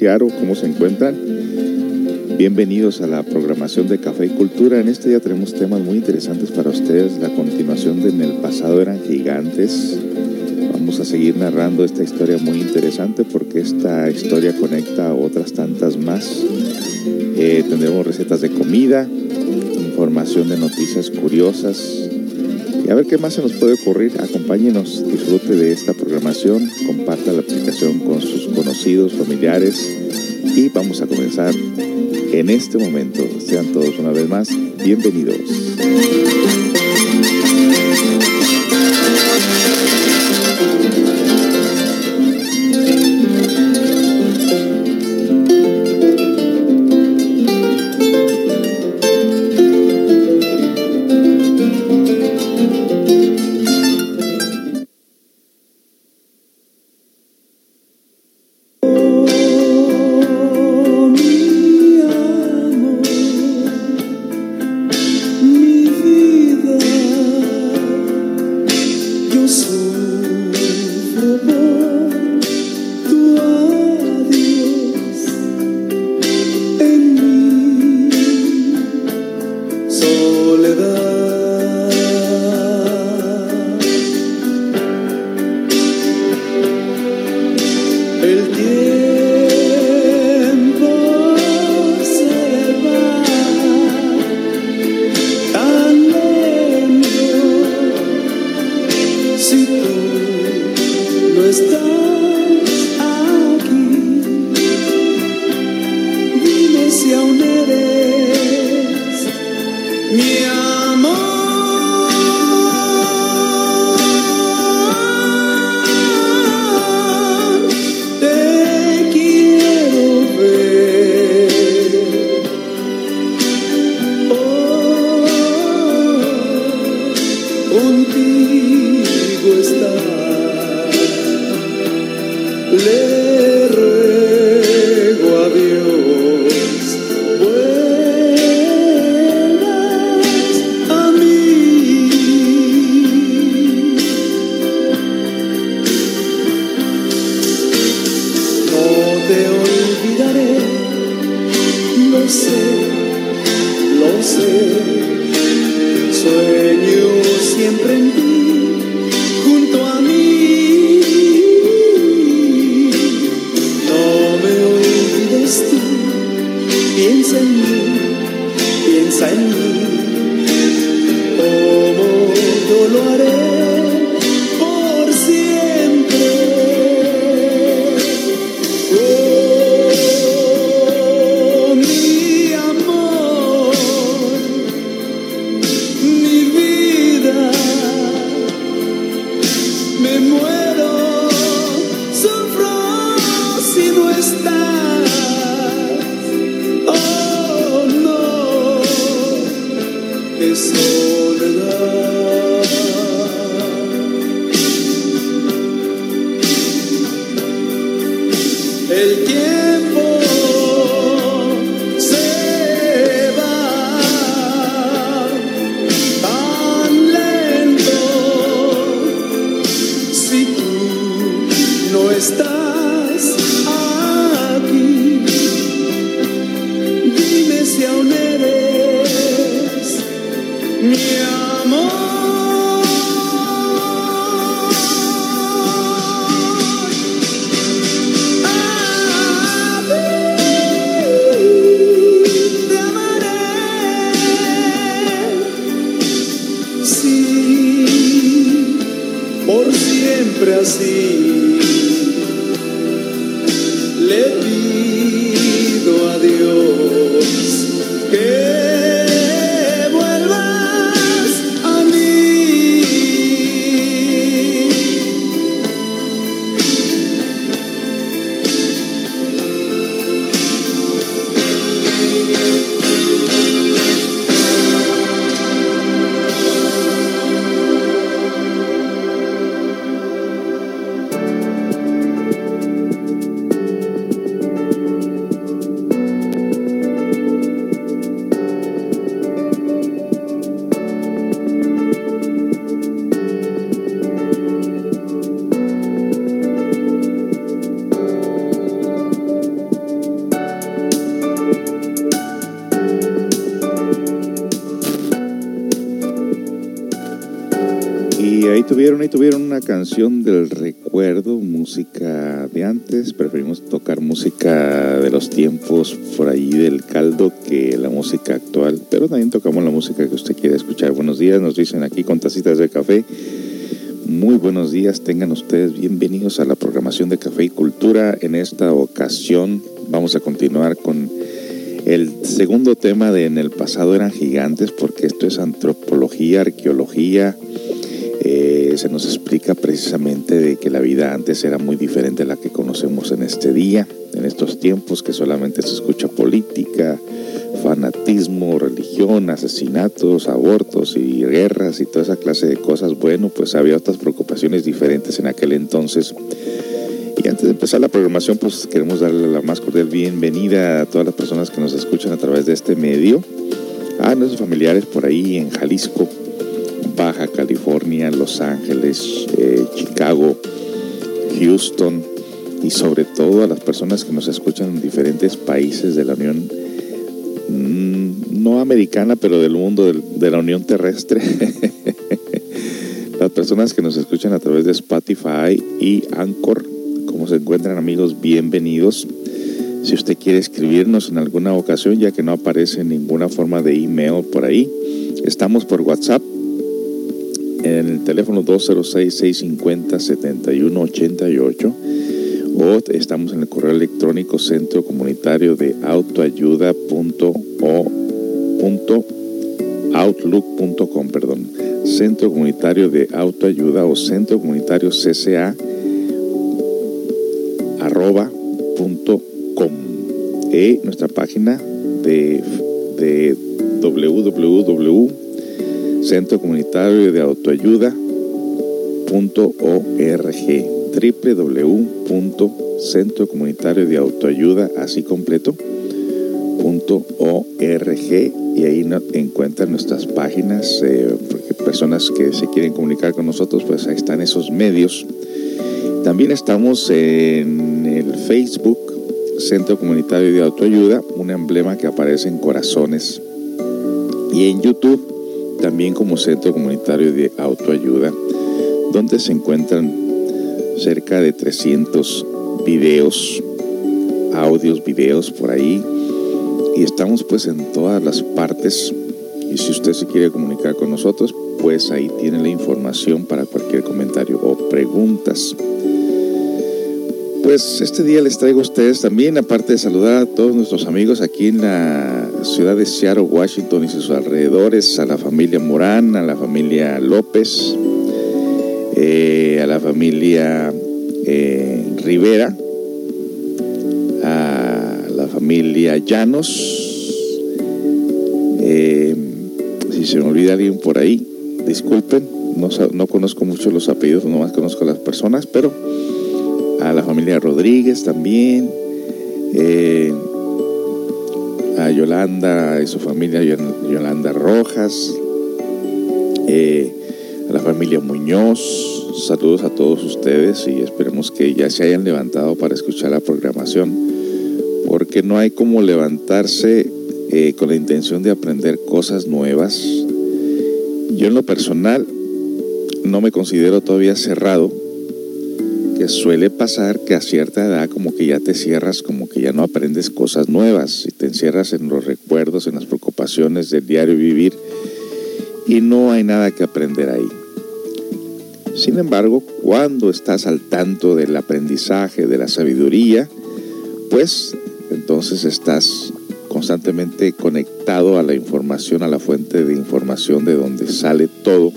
Seattle, ¿cómo se encuentran? Bienvenidos a la programación de Café y Cultura. En este día tenemos temas muy interesantes para ustedes. La continuación de En el pasado eran gigantes. Vamos a seguir narrando esta historia muy interesante porque esta historia conecta a otras tantas más. Eh, tendremos recetas de comida, información de noticias curiosas. Y a ver qué más se nos puede ocurrir. Acompáñenos, disfrute de esta programación, comparta la aplicación con sus conocidos, familiares y vamos a comenzar en este momento. Sean todos una vez más bienvenidos. lo sé, lo sé, sueño siempre en tu canción del recuerdo, música de antes. Preferimos tocar música de los tiempos por ahí del caldo que la música actual. Pero también tocamos la música que usted quiere escuchar. Buenos días, nos dicen aquí con tacitas de café. Muy buenos días, tengan ustedes bienvenidos a la programación de Café y Cultura. En esta ocasión vamos a continuar con el segundo tema de En el pasado eran gigantes, porque esto es antropología, arqueología. Se nos explica precisamente de que la vida antes era muy diferente a la que conocemos en este día, en estos tiempos que solamente se escucha política, fanatismo, religión, asesinatos, abortos y guerras y toda esa clase de cosas, bueno, pues había otras preocupaciones diferentes en aquel entonces. Y antes de empezar la programación, pues queremos darle la más cordial bienvenida a todas las personas que nos escuchan a través de este medio, a nuestros familiares por ahí en Jalisco, Los Ángeles, eh, Chicago, Houston y sobre todo a las personas que nos escuchan en diferentes países de la Unión no americana, pero del mundo de la Unión Terrestre. Las personas que nos escuchan a través de Spotify y Anchor, como se encuentran amigos, bienvenidos. Si usted quiere escribirnos en alguna ocasión, ya que no aparece ninguna forma de email por ahí, estamos por WhatsApp en el teléfono 206-650-7188 o estamos en el correo electrónico centro comunitario de autoayuda.outlook.com, perdón, centro comunitario de autoayuda o centro comunitario cca arroba punto com. Y nuestra página de, de www centro comunitario de autoayuda.org www.centrocomunitario de autoayuda así completo y ahí encuentran nuestras páginas eh, porque personas que se quieren comunicar con nosotros pues ahí están esos medios. También estamos en el Facebook Centro Comunitario de Autoayuda un emblema que aparece en corazones y en YouTube también como Centro Comunitario de Autoayuda donde se encuentran cerca de 300 videos, audios, videos por ahí. Y estamos pues en todas las partes. Y si usted se quiere comunicar con nosotros, pues ahí tiene la información para cualquier comentario o preguntas. Pues este día les traigo a ustedes también, aparte de saludar a todos nuestros amigos aquí en la ciudad de Seattle, Washington y sus alrededores, a la familia Morán, a la familia López, eh, a la familia eh, Rivera, a la familia Llanos. Eh, si se me olvida alguien por ahí, disculpen, no, no conozco mucho los apellidos, nomás conozco a las personas, pero a la familia Rodríguez también, a Yolanda y su familia Yolanda Rojas, a la familia Muñoz, saludos a todos ustedes y esperemos que ya se hayan levantado para escuchar la programación, porque no hay como levantarse eh, con la intención de aprender cosas nuevas. Yo en lo personal no me considero todavía cerrado, suele pasar que a cierta edad como que ya te cierras, como que ya no aprendes cosas nuevas y te encierras en los recuerdos, en las preocupaciones del diario vivir y no hay nada que aprender ahí. Sin embargo, cuando estás al tanto del aprendizaje, de la sabiduría, pues entonces estás constantemente conectado a la información, a la fuente de información de donde sale todo.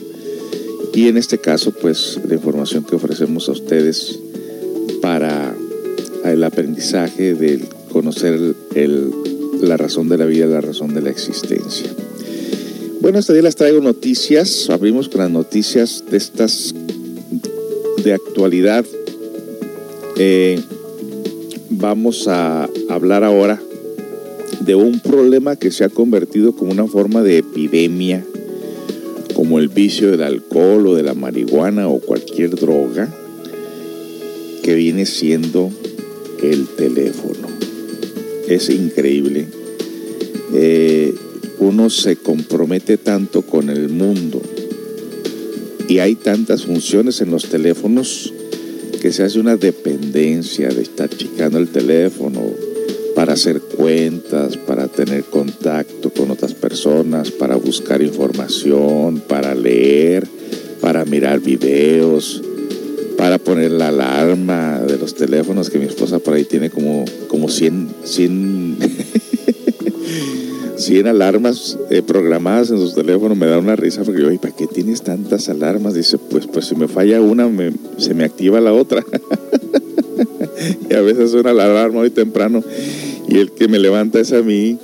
Y en este caso, pues la información que ofrecemos a ustedes para el aprendizaje de conocer la razón de la vida, la razón de la existencia. Bueno, este día les traigo noticias. Abrimos con las noticias de estas de actualidad. Eh, vamos a hablar ahora de un problema que se ha convertido como una forma de epidemia, como el vicio del alcohol o de la marihuana o cualquier droga, que viene siendo el teléfono. Es increíble. Eh, uno se compromete tanto con el mundo Y hay tantas funciones en los teléfonos que se hace una dependencia de estar checando el teléfono para hacer cuentas, para tener contacto personas, para buscar información, para leer, para mirar videos, para poner la alarma de los teléfonos que mi esposa por ahí tiene como, como 100, 100 100 alarmas eh, programadas en sus teléfonos, me da una risa porque yo, ¿y para qué tienes tantas alarmas? Dice, pues, pues si me falla una, se me activa la otra. y a veces suena la alarma muy temprano y el que me levanta es a mí.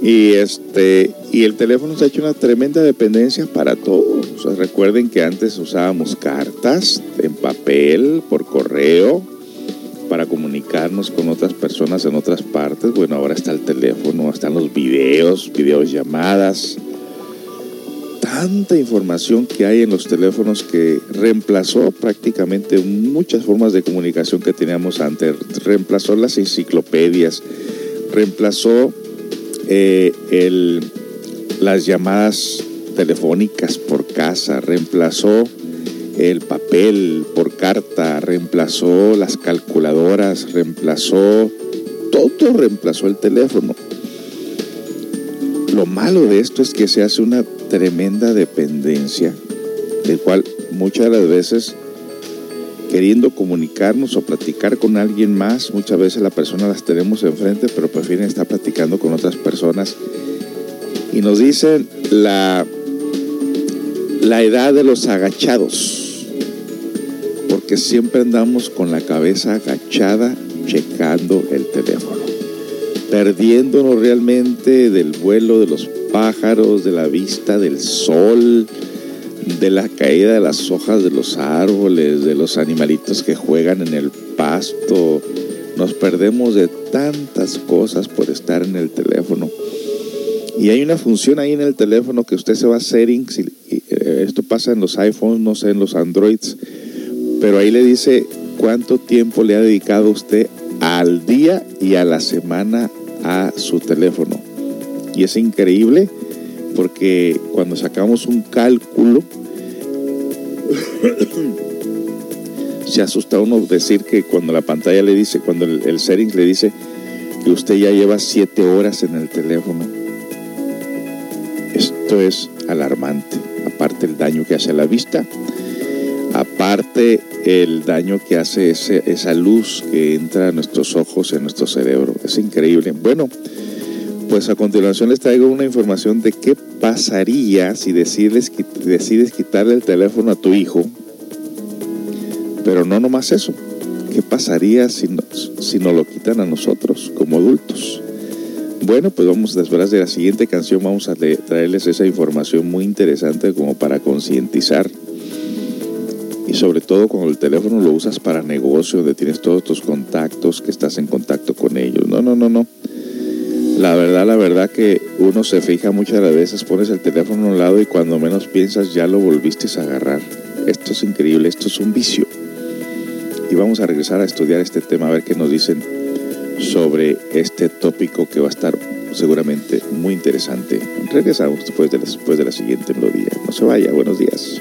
Y este y el teléfono se ha hecho una tremenda dependencia para todo. recuerden que antes usábamos cartas en papel, por correo, para comunicarnos con otras personas en otras partes. Bueno, ahora está el teléfono, están los videos, videos llamadas. Tanta información que hay en los teléfonos que reemplazó prácticamente muchas formas de comunicación que teníamos antes. Reemplazó las enciclopedias, reemplazó eh, el, las llamadas telefónicas por casa, reemplazó el papel por carta, reemplazó las calculadoras, reemplazó, todo reemplazó el teléfono. Lo malo de esto es que se hace una tremenda dependencia, del cual muchas de las veces queriendo comunicarnos o platicar con alguien más, muchas veces la persona las tenemos enfrente, pero prefieren estar platicando con otras personas. Y nos dicen la, la edad de los agachados que siempre andamos con la cabeza agachada checando el teléfono, perdiéndonos realmente del vuelo de los pájaros, de la vista del sol, de la caída de las hojas de los árboles, de los animalitos que juegan en el pasto. Nos perdemos de tantas cosas por estar en el teléfono. Y hay una función ahí en el teléfono que usted se va a settings, eh, esto pasa en los iPhones, no sé, en los Androids, pero ahí le dice cuánto tiempo le ha dedicado usted al día y a la semana a su teléfono. Y es increíble porque cuando sacamos un cálculo, se asusta uno decir que cuando la pantalla le dice, cuando el, el settings le dice que usted ya lleva siete horas en el teléfono. Esto es alarmante, aparte el daño que hace a la vista aparte el daño que hace esa luz que entra a nuestros ojos, en nuestro cerebro. Es increíble. Bueno, pues a continuación les traigo una información de qué pasaría si decides, decides quitarle el teléfono a tu hijo. Pero no nomás eso. ¿Qué pasaría si, si nos lo quitan a nosotros como adultos? Bueno, pues vamos después de la siguiente canción vamos a traerles esa información muy interesante como para concientizar y sobre todo cuando el teléfono lo usas para negocio, donde tienes todos tus contactos, que estás en contacto con ellos. No, no, no, no. La verdad, la verdad que uno se fija muchas veces, pones el teléfono a un lado y cuando menos piensas ya lo volviste a agarrar. Esto es increíble, esto es un vicio. Y vamos a regresar a estudiar este tema, a ver qué nos dicen sobre este tópico que va a estar seguramente muy interesante. Regresamos después de después de la siguiente melodía. No se vaya, buenos días.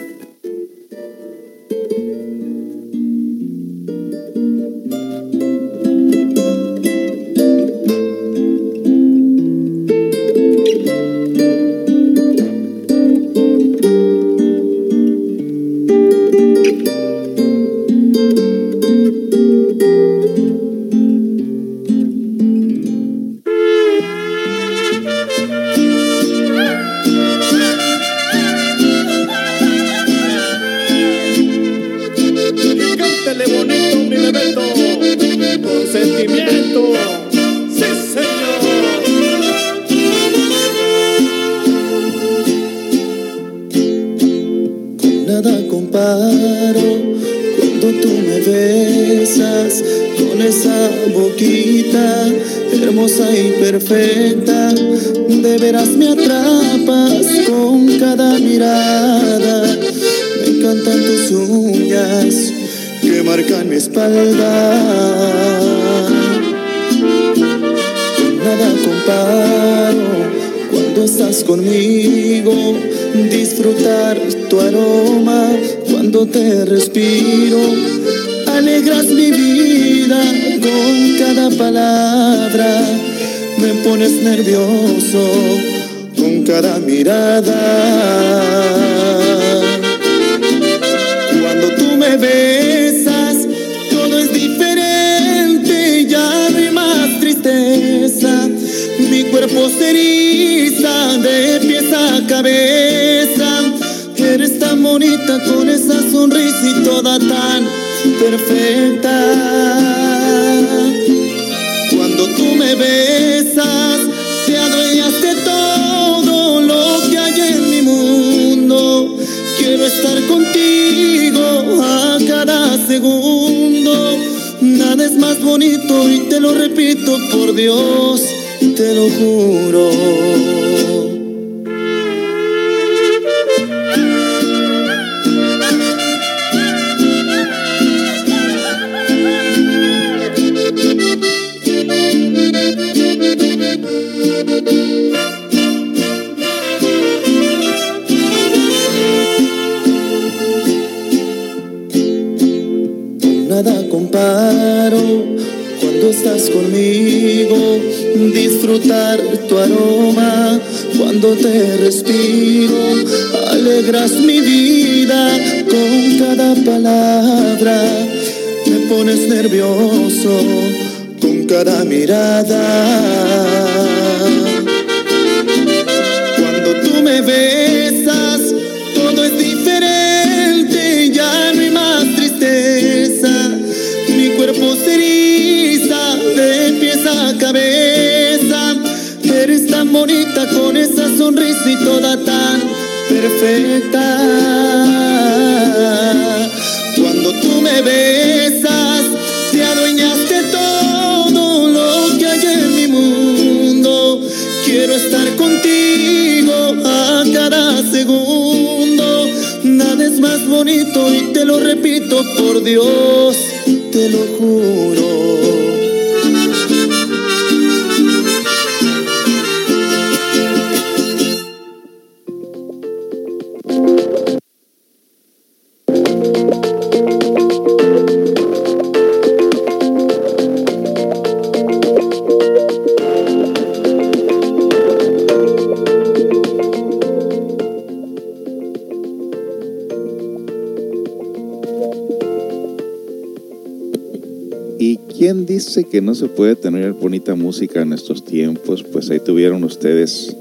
No se puede tener bonita música en estos tiempos, pues ahí tuvieron ustedes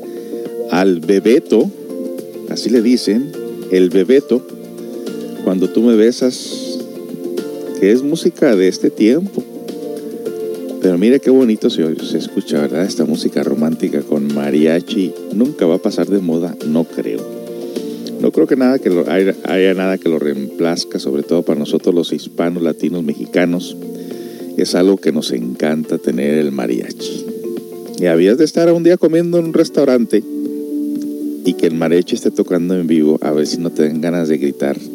al Bebeto, así le dicen, el Bebeto, cuando tú me besas, que es música de este tiempo. Pero mire qué bonito se, se escucha, ¿verdad? Esta música romántica con mariachi. Nunca va a pasar de moda, no creo. No creo que nada que lo, haya, haya nada que lo reemplazca, sobre todo para nosotros los hispanos, latinos, mexicanos es algo que nos encanta tener el mariachi. Y habías de estar un día comiendo en un restaurante y que el mariachi esté tocando en vivo, a ver si no te den ganas de gritar.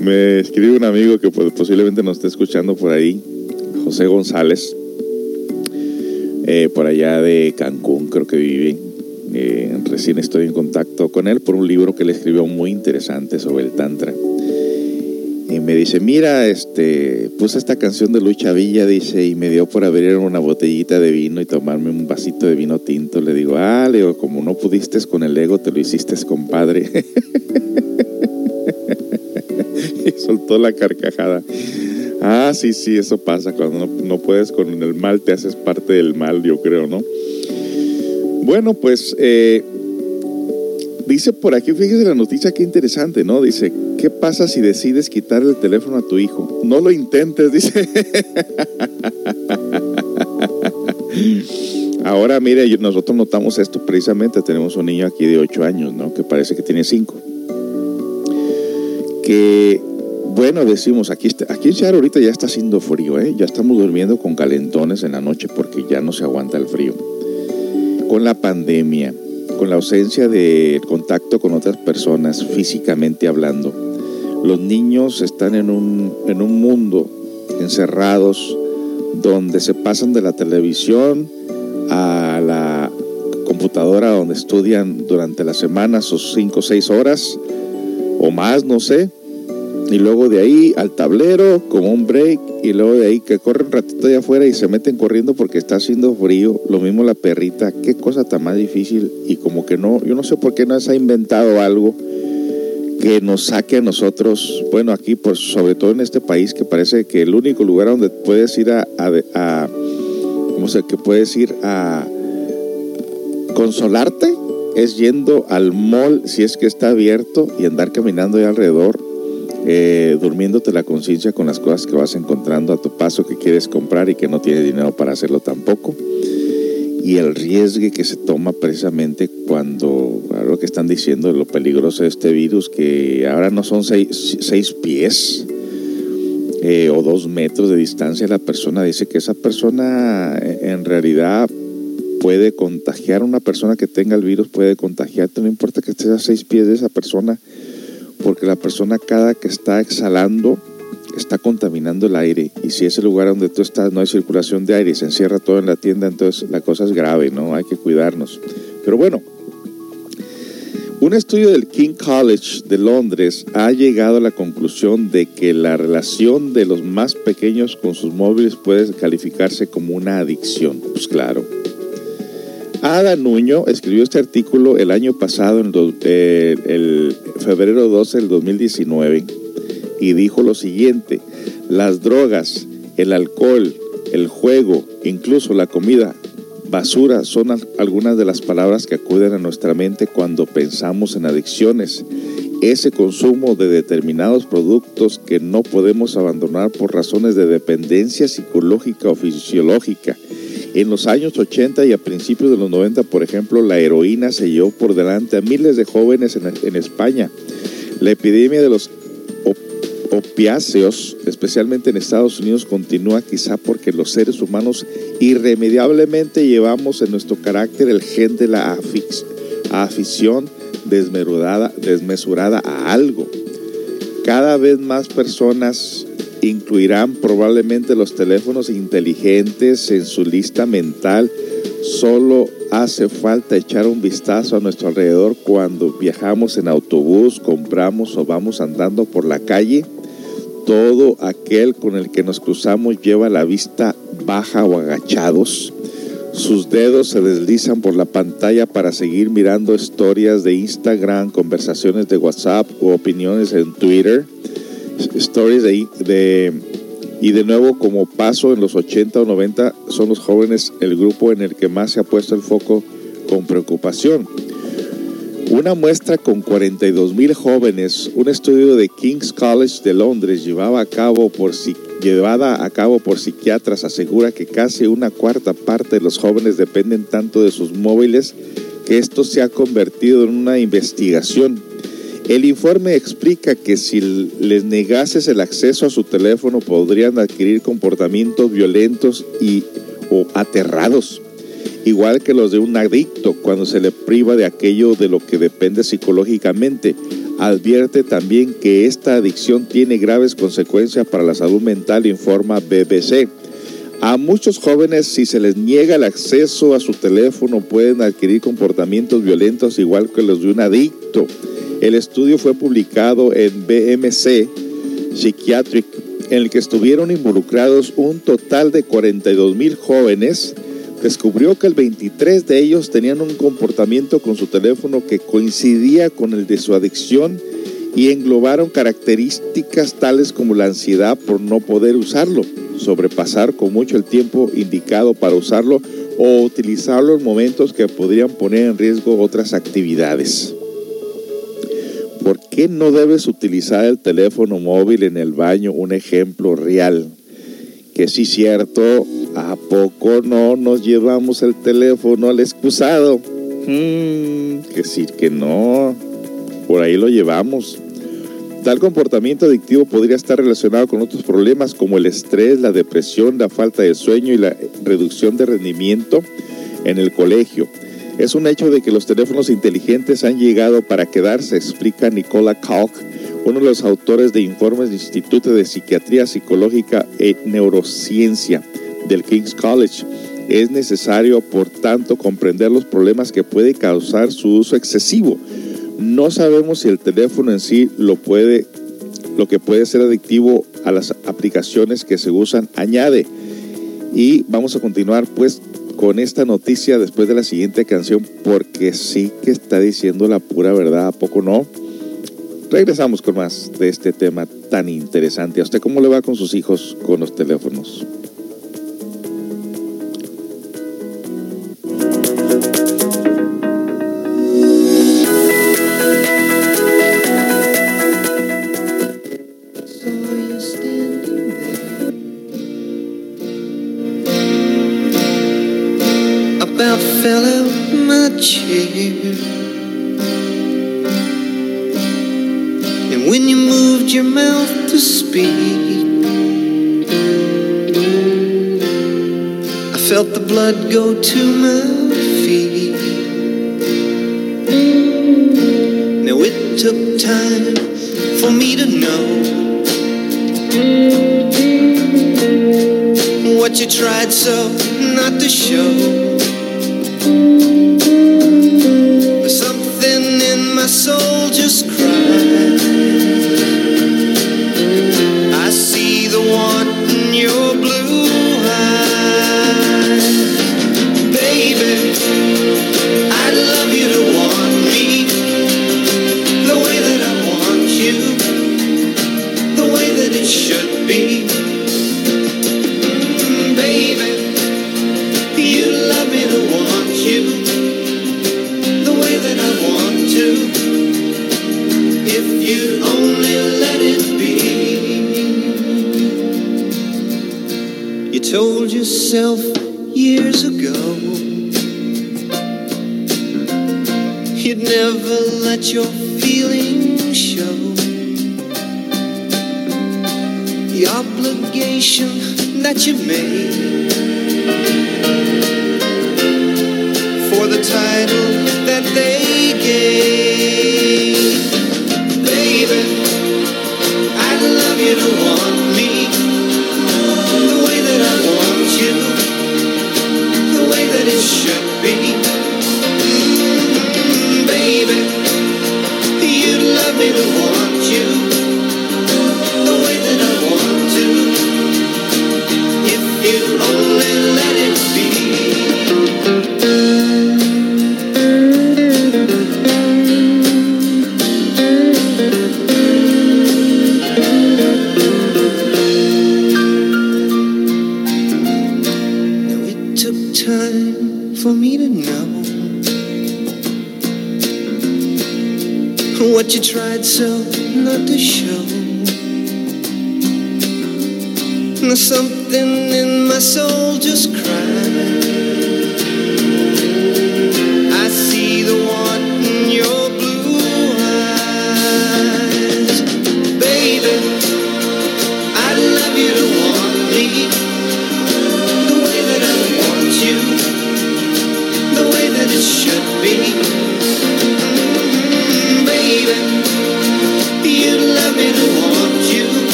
Me escribe un amigo que posiblemente nos esté escuchando por ahí, José González, eh, por allá de Cancún, creo que vive. Eh, recién estoy en contacto con él por un libro que le escribió muy interesante sobre el Tantra y me dice, mira, este, puse esta canción de Lucha Villa, dice, y me dio por abrir una botellita de vino y tomarme un vasito de vino tinto. Le digo, ah, Leo, como no pudiste con el ego, te lo hiciste, compadre. y soltó la carcajada. Ah, sí, sí, eso pasa. Cuando no, no, puedes con el mal, te haces parte del mal, yo creo, ¿no? Bueno, pues eh, dice por aquí, fíjese la noticia, qué interesante, ¿no? Dice, ¿Qué pasa si decides quitar el teléfono a tu hijo? No lo intentes, dice. Ahora, mire, nosotros notamos esto precisamente. Tenemos un niño aquí de 8 años, ¿no? Que parece que tiene 5. Que, bueno, decimos, aquí, aquí en Seattle ahorita ya está haciendo frío, ¿eh? Ya estamos durmiendo con calentones en la noche porque ya no se aguanta el frío. Con la pandemia, con la ausencia de contacto con otras personas físicamente hablando los niños están en un, en un mundo encerrados donde se pasan de la televisión a la computadora donde estudian durante la semana sus 5 o 6 horas o más, no sé. Y luego de ahí al tablero como un break y luego de ahí que corren ratito allá afuera y se meten corriendo porque está haciendo frío. Lo mismo la perrita, qué cosa tan más difícil. Y como que no, yo no sé por qué no se ha inventado algo que nos saque a nosotros, bueno, aquí, pues sobre todo en este país, que parece que el único lugar donde puedes ir a, a, a ¿cómo se, que puedes ir a consolarte es yendo al mall si es que está abierto y andar caminando ahí alrededor, eh, durmiéndote la conciencia con las cosas que vas encontrando a tu paso que quieres comprar y que no tienes dinero para hacerlo tampoco. Y el riesgo que se toma precisamente cuando, lo que están diciendo, lo peligroso de este virus, que ahora no son seis, seis pies eh, o dos metros de distancia, la persona dice que esa persona en realidad puede contagiar una persona que tenga el virus, puede contagiarte, no importa que estés a seis pies de esa persona, porque la persona cada que está exhalando está contaminando el aire y si ese lugar donde tú estás no hay circulación de aire y se encierra todo en la tienda, entonces la cosa es grave, ¿no? Hay que cuidarnos. Pero bueno, un estudio del King College de Londres ha llegado a la conclusión de que la relación de los más pequeños con sus móviles puede calificarse como una adicción. Pues claro. Ada Nuño escribió este artículo el año pasado, en eh, el febrero 12 del 2019, y dijo lo siguiente, las drogas, el alcohol, el juego, incluso la comida basura son algunas de las palabras que acuden a nuestra mente cuando pensamos en adicciones. Ese consumo de determinados productos que no podemos abandonar por razones de dependencia psicológica o fisiológica. En los años 80 y a principios de los 90, por ejemplo, la heroína se llevó por delante a miles de jóvenes en, España. La epidemia de los opiáceos, especialmente en Estados Unidos, continúa quizá porque los seres humanos irremediablemente llevamos en nuestro carácter el gen de la afición desmesurada a algo. Cada vez más personas incluirán probablemente los teléfonos inteligentes en su lista mental. Solo hace falta echar un vistazo a nuestro alrededor cuando viajamos en autobús, compramos o vamos andando por la calle todo aquel con el que nos cruzamos lleva la vista baja o agachados. Sus dedos se deslizan por la pantalla para seguir mirando historias de Instagram, conversaciones de WhatsApp o opiniones en Twitter. Stories de, y de nuevo, como paso en los 80 o 90, son los jóvenes el grupo en el que más se ha puesto el foco con preocupación. Una muestra con 42 mil jóvenes, un estudio de King's College de Londres llevaba a cabo por, llevada a cabo por psiquiatras asegura que casi una cuarta parte de los jóvenes dependen tanto de sus móviles que esto se ha convertido en una investigación. El informe explica que si les negases el acceso a su teléfono podrían adquirir comportamientos violentos y o aterrados igual que los de un adicto cuando se le priva de aquello de lo que depende psicológicamente. Advierte también que esta adicción tiene graves consecuencias para la salud mental, informa BBC. A muchos jóvenes, si se les niega el acceso a su teléfono, pueden adquirir comportamientos violentos igual que los de un adicto. El estudio fue publicado en BMC Psychiatric, en el que estuvieron involucrados un total de 42 mil jóvenes descubrió que el 23 de ellos tenían un comportamiento con su teléfono que coincidía con el de su adicción y englobaron características tales como la ansiedad por no poder usarlo, sobrepasar con mucho el tiempo indicado para usarlo o utilizarlo en momentos que podrían poner en riesgo otras actividades. ¿Por qué no debes utilizar el teléfono móvil en el baño? Un ejemplo real. Que sí cierto, ¿A poco no nos llevamos el teléfono al excusado? Hmm, que sí, que no. Por ahí lo llevamos. Tal comportamiento adictivo podría estar relacionado con otros problemas como el estrés, la depresión, la falta de sueño y la reducción de rendimiento en el colegio. Es un hecho de que los teléfonos inteligentes han llegado para quedarse, explica Nicola Kalk, uno de los autores de informes del Instituto de Psiquiatría Psicológica e Neurociencia del King's College. Es necesario, por tanto, comprender los problemas que puede causar su uso excesivo. No sabemos si el teléfono en sí lo puede, lo que puede ser adictivo a las aplicaciones que se usan añade. Y vamos a continuar pues con esta noticia después de la siguiente canción porque sí que está diciendo la pura verdad, ¿a poco no? Regresamos con más de este tema tan interesante. ¿A usted cómo le va con sus hijos con los teléfonos? about my chair, And when you moved your mouth to speak, I felt the blood go to my feet. Now it took time for me to know what you tried so not to show. There's something in my soul years ago. You'd never let your feelings show. The obligation that you made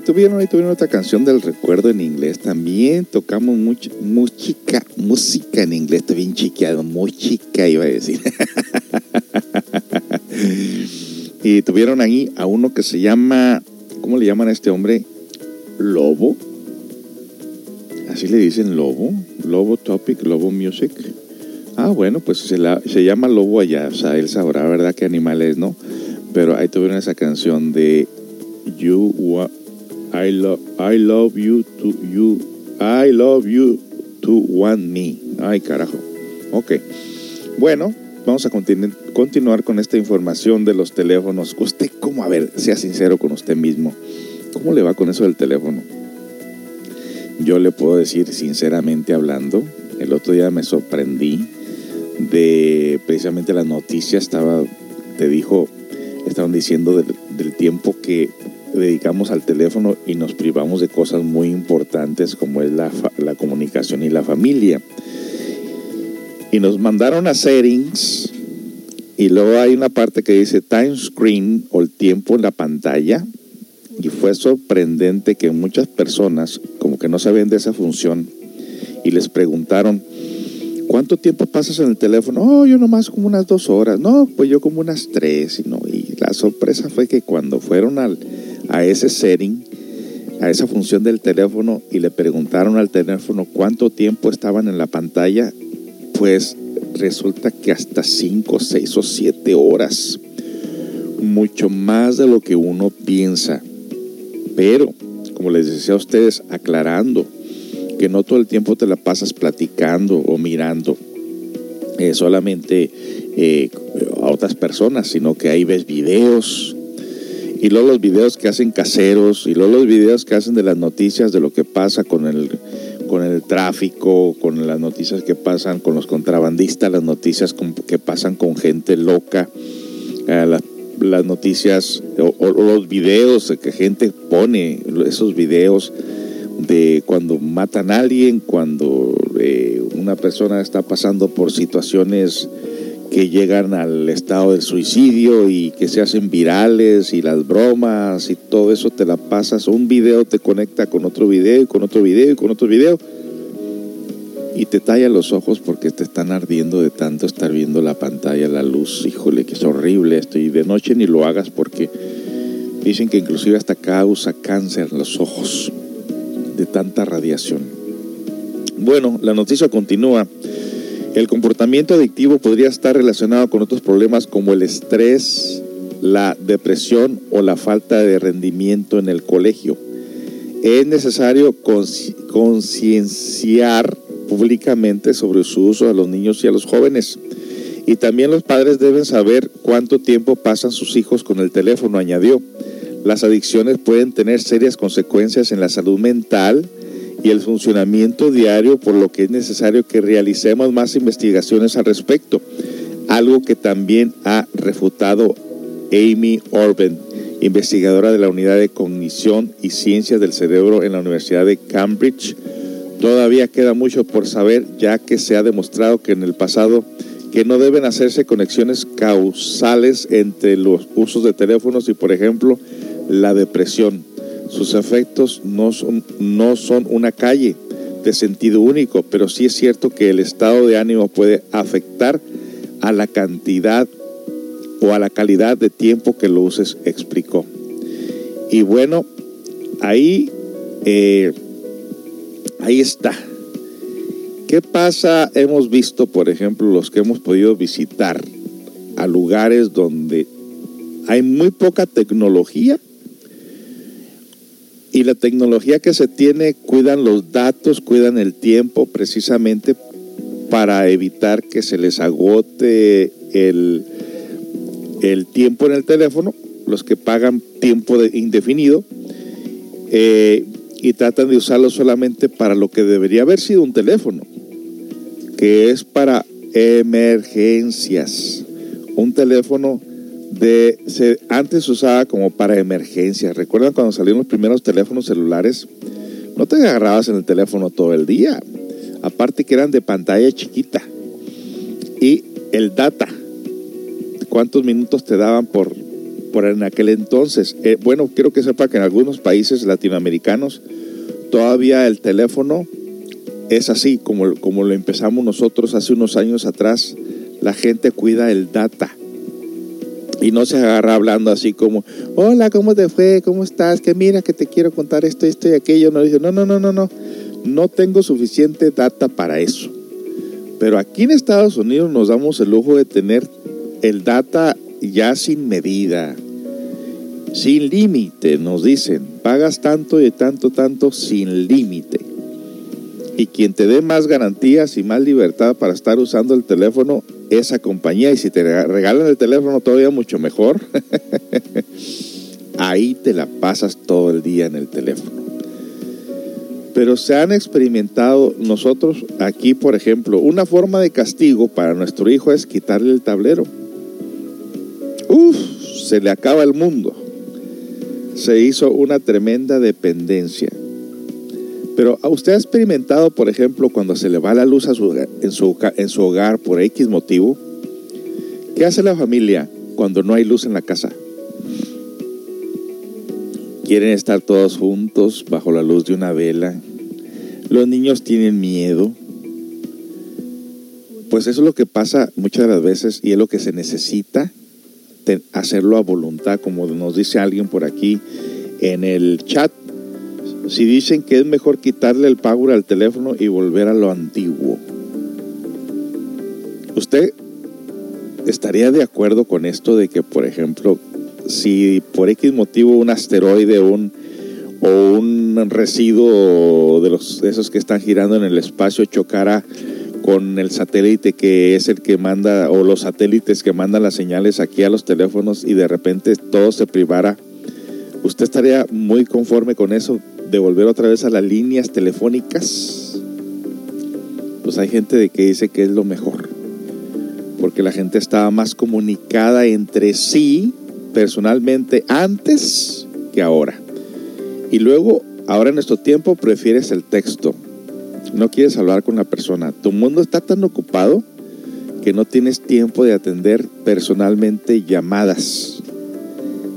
tuvieron, ahí tuvieron otra canción del recuerdo en inglés. También tocamos mucha música, música en inglés. Está bien chiqueado, muy chica iba a decir. y tuvieron ahí a uno que se llama, ¿cómo le llaman a este hombre? Lobo. Así le dicen Lobo. Lobo Topic, Lobo Music. Ah, bueno, pues se, se llama Lobo allá. O sea, él sabrá, ¿verdad? Qué animal es, ¿no? Pero ahí tuvieron esa canción de you I love I love you to you I love you to want me. Ay, carajo. Ok. Bueno, vamos a continuar con esta información de los teléfonos. Usted, ¿cómo? A ver, sea sincero con usted mismo. ¿Cómo le va con eso del teléfono? Yo le puedo decir, sinceramente hablando, el otro día me sorprendí de precisamente la noticia, estaba, te dijo, estaban diciendo del, del tiempo que dedicamos al teléfono y nos privamos de cosas muy importantes como es la, la comunicación y la familia. Y nos mandaron a settings y luego hay una parte que dice time screen o el tiempo en la pantalla. Y fue sorprendente que muchas personas como que no sabían de esa función y les preguntaron, ¿cuánto tiempo pasas en el teléfono? Oh, yo nomás como unas dos horas. No, pues yo como unas tres. Y, no, y la sorpresa fue que cuando fueron al, a ese setting, a esa función del teléfono y le preguntaron al teléfono cuánto tiempo estaban en la pantalla, pues resulta que hasta 5, 6 o 7 horas. Mucho más de lo que uno piensa. Pero, como les decía a ustedes, aclarando que no todo el tiempo te la pasas platicando o mirando eh, solamente eh, a otras personas, sino que ahí ves videos, y luego los videos que hacen caseros, y luego los videos que hacen de las noticias de lo que pasa con el, con el tráfico, con las noticias que pasan con los contrabandistas, las noticias que pasan con gente loca, eh, las, noticias o, los videos que gente pone, esos videos de cuando matan a alguien, cuando eh, una persona está pasando por situaciones que llegan al estado del suicidio y que se hacen virales y las bromas y todo eso te la pasas. Un video te conecta con otro video y con otro video y con otro video y te talla los ojos porque te están ardiendo de tanto estar viendo la pantalla, la luz. Híjole, que es horrible esto. Y de noche ni lo hagas porque dicen que inclusive hasta causa cáncer en los ojos de tanta radiación. Bueno, la noticia continúa. El comportamiento adictivo podría estar relacionado con otros problemas como el estrés, la depresión o la falta de rendimiento en el colegio. Es necesario concienciar públicamente sobre su uso a los niños y a los jóvenes. Y también los padres deben saber cuánto tiempo pasan sus hijos con el teléfono, añadió. Las adicciones pueden tener serias consecuencias en la salud mental, y el funcionamiento diario, por lo que es necesario que realicemos más investigaciones al respecto, algo que también ha refutado Amy Orben, investigadora de la Unidad de Cognición y Ciencias del Cerebro en la Universidad de Cambridge. Todavía queda mucho por saber, ya que se ha demostrado que en el pasado que no deben hacerse conexiones causales entre los usos de teléfonos y, por ejemplo, la depresión. Sus efectos no son, no son una calle de sentido único, pero sí es cierto que el estado de ánimo puede afectar a la cantidad o a la calidad de tiempo que lo explicó. Y bueno, ahí, eh, ahí está. ¿Qué pasa? Hemos visto, por ejemplo, los que hemos podido visitar a lugares donde hay muy poca tecnología y la tecnología que se tiene cuidan los datos, cuidan el tiempo precisamente para evitar que se les agote el, el tiempo en el teléfono, los que pagan tiempo indefinido, eh, y tratan de usarlo solamente para lo que debería haber sido un teléfono, que es para emergencias. Un teléfono de, se, antes se usaba como para emergencias. ¿Recuerdan cuando salieron los primeros teléfonos celulares? No te agarrabas en el teléfono todo el día. Aparte que eran de pantalla chiquita. Y el data. ¿Cuántos minutos te daban por, por en aquel entonces. Eh, bueno, quiero que sepa que en algunos países latinoamericanos todavía el teléfono es así como, como lo empezamos nosotros hace unos años atrás. La gente cuida el data. Y no se agarra hablando así como, hola, ¿cómo te fue? ¿Cómo estás? Que mira, que te quiero contar esto, esto y aquello. No dice, no, no, no, no, no. No tengo suficiente data para eso. Pero aquí en Estados Unidos nos damos el lujo de tener el data ya sin medida, sin límite, nos dicen. Pagas tanto y tanto, tanto sin límite. Y quien te dé más garantías y más libertad para estar usando el teléfono, esa compañía. Y si te regalan el teléfono, todavía mucho mejor. Ahí te la pasas todo el día en el teléfono. Pero se han experimentado nosotros aquí, por ejemplo, una forma de castigo para nuestro hijo es quitarle el tablero. Uf, se le acaba el mundo. Se hizo una tremenda dependencia. Pero usted ha experimentado, por ejemplo, cuando se le va la luz en su hogar por X motivo, ¿qué hace la familia cuando no hay luz en la casa? Quieren estar todos juntos bajo la luz de una vela. Los niños tienen miedo. Pues eso es lo que pasa muchas de las veces y es lo que se necesita hacerlo a voluntad, como nos dice alguien por aquí en el chat si dicen que es mejor quitarle el power al teléfono y volver a lo antiguo. ¿Usted estaría de acuerdo con esto de que, por ejemplo, si por X motivo un asteroide un, o un residuo de, los, esos que están girando en el espacio chocara con el satélite que es el que manda, o los satélites que mandan las señales aquí a los teléfonos y de repente todo se privara, ¿usted estaría muy conforme con eso? De volver otra vez a las líneas telefónicas, pues hay gente de que dice que es lo mejor, porque la gente estaba más comunicada entre sí personalmente antes que ahora. Y luego, ahora en nuestro tiempo, prefieres el texto. No quieres hablar con la persona. Tu mundo está tan ocupado que no tienes tiempo de atender personalmente llamadas.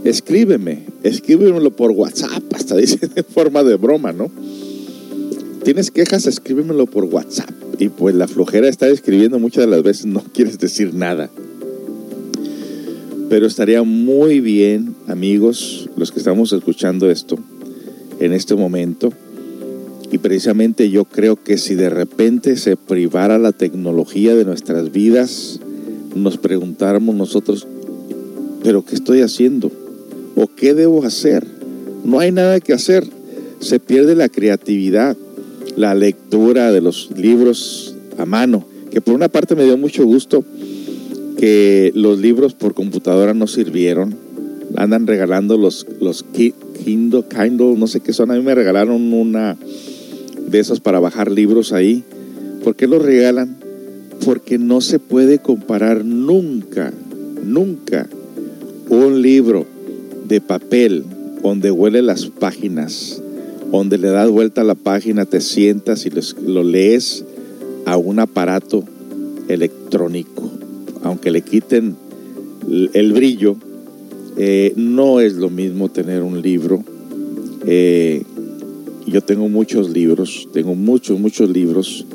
Escríbeme, escríbemelo por WhatsApp, hasta dice de forma de broma, ¿no? Tienes quejas, escríbemelo por WhatsApp. Y pues la flojera estar escribiendo muchas de las veces no quieres decir nada. Pero estaría muy bien, amigos, los que estamos escuchando esto en este momento. Y precisamente yo creo que si de repente se privara la tecnología de nuestras vidas, nos preguntáramos nosotros, ¿pero qué estoy haciendo? ¿O qué debo hacer? No hay nada que hacer. Se pierde la creatividad, la lectura de los libros a mano, que por una parte me dio mucho gusto que los libros por computadora no sirvieron. Andan regalando los, los Kindle, Kindle, no sé qué son. A mí me regalaron una de esos para bajar libros ahí. ¿Por qué los regalan? Porque no se puede comparar nunca, nunca un libro de papel donde huele las páginas, donde le das vuelta a la página, te sientas y lo lees a un aparato electrónico. Aunque le quiten el brillo, eh, no es lo mismo tener un libro. Eh, yo tengo muchos libros, tengo muchos, muchos libros.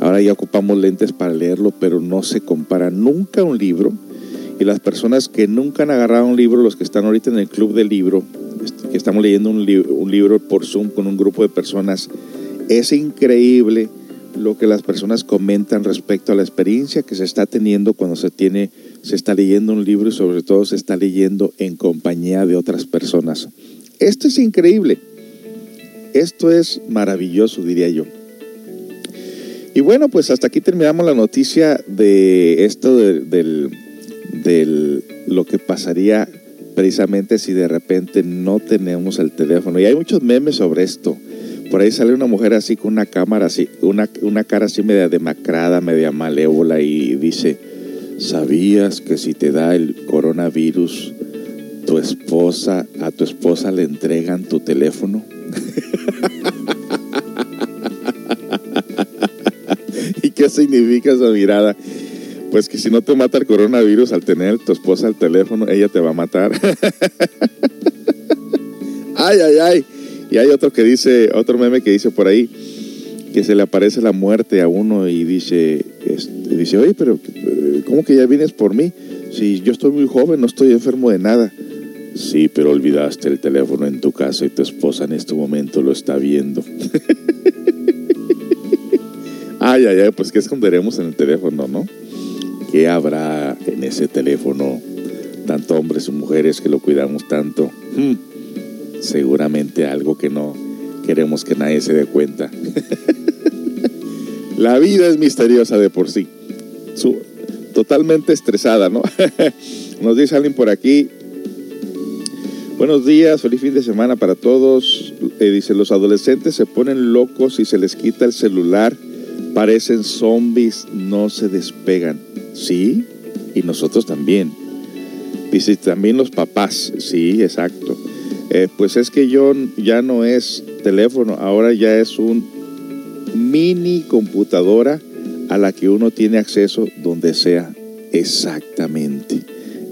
Ahora ya ocupamos lentes para leerlo, pero no se compara nunca un libro y las personas que nunca han agarrado un libro, los que están ahorita en el club del libro, que estamos leyendo un libro por Zoom con un grupo de personas, es increíble lo que las personas comentan respecto a la experiencia que se está teniendo cuando se tiene se está leyendo un libro y sobre todo se está leyendo en compañía de otras personas. Esto es increíble. Esto es maravilloso, diría yo. Y bueno, pues hasta aquí terminamos la noticia de esto del de lo que pasaría precisamente si de repente no tenemos el teléfono. Y hay muchos memes sobre esto. Por ahí sale una mujer así con una cámara así, una, una cara así media demacrada, media malévola y dice, ¿sabías que si te da el coronavirus, tu esposa, a tu esposa le entregan tu teléfono? ¿Y qué significa esa mirada? Pues que si no te mata el coronavirus al tener tu esposa al teléfono, ella te va a matar. ay, ay, ay. Y hay otro que dice, otro meme que dice por ahí, que se le aparece la muerte a uno y dice, este, dice, oye, pero eh, ¿cómo que ya vienes por mí? Si yo estoy muy joven, no estoy enfermo de nada. Sí, pero olvidaste el teléfono en tu casa y tu esposa en este momento lo está viendo. ay, ay, ay, pues ¿qué esconderemos en el teléfono, no? ¿Qué habrá en ese teléfono? Tanto hombres y mujeres que lo cuidamos tanto. Hmm seguramente algo que no queremos que nadie se dé cuenta. La vida es misteriosa de por sí. totalmente estresada, ¿no? Nos dice alguien por aquí. Buenos días, feliz fin de semana para todos. Eh, dice, los adolescentes se ponen locos y se les quita el celular, parecen zombies, no se despegan. Sí, y nosotros también. Dice, también los papás. Sí, exacto. Eh, pues es que yo ya no es teléfono, ahora ya es un mini computadora a la que uno tiene acceso donde sea exactamente.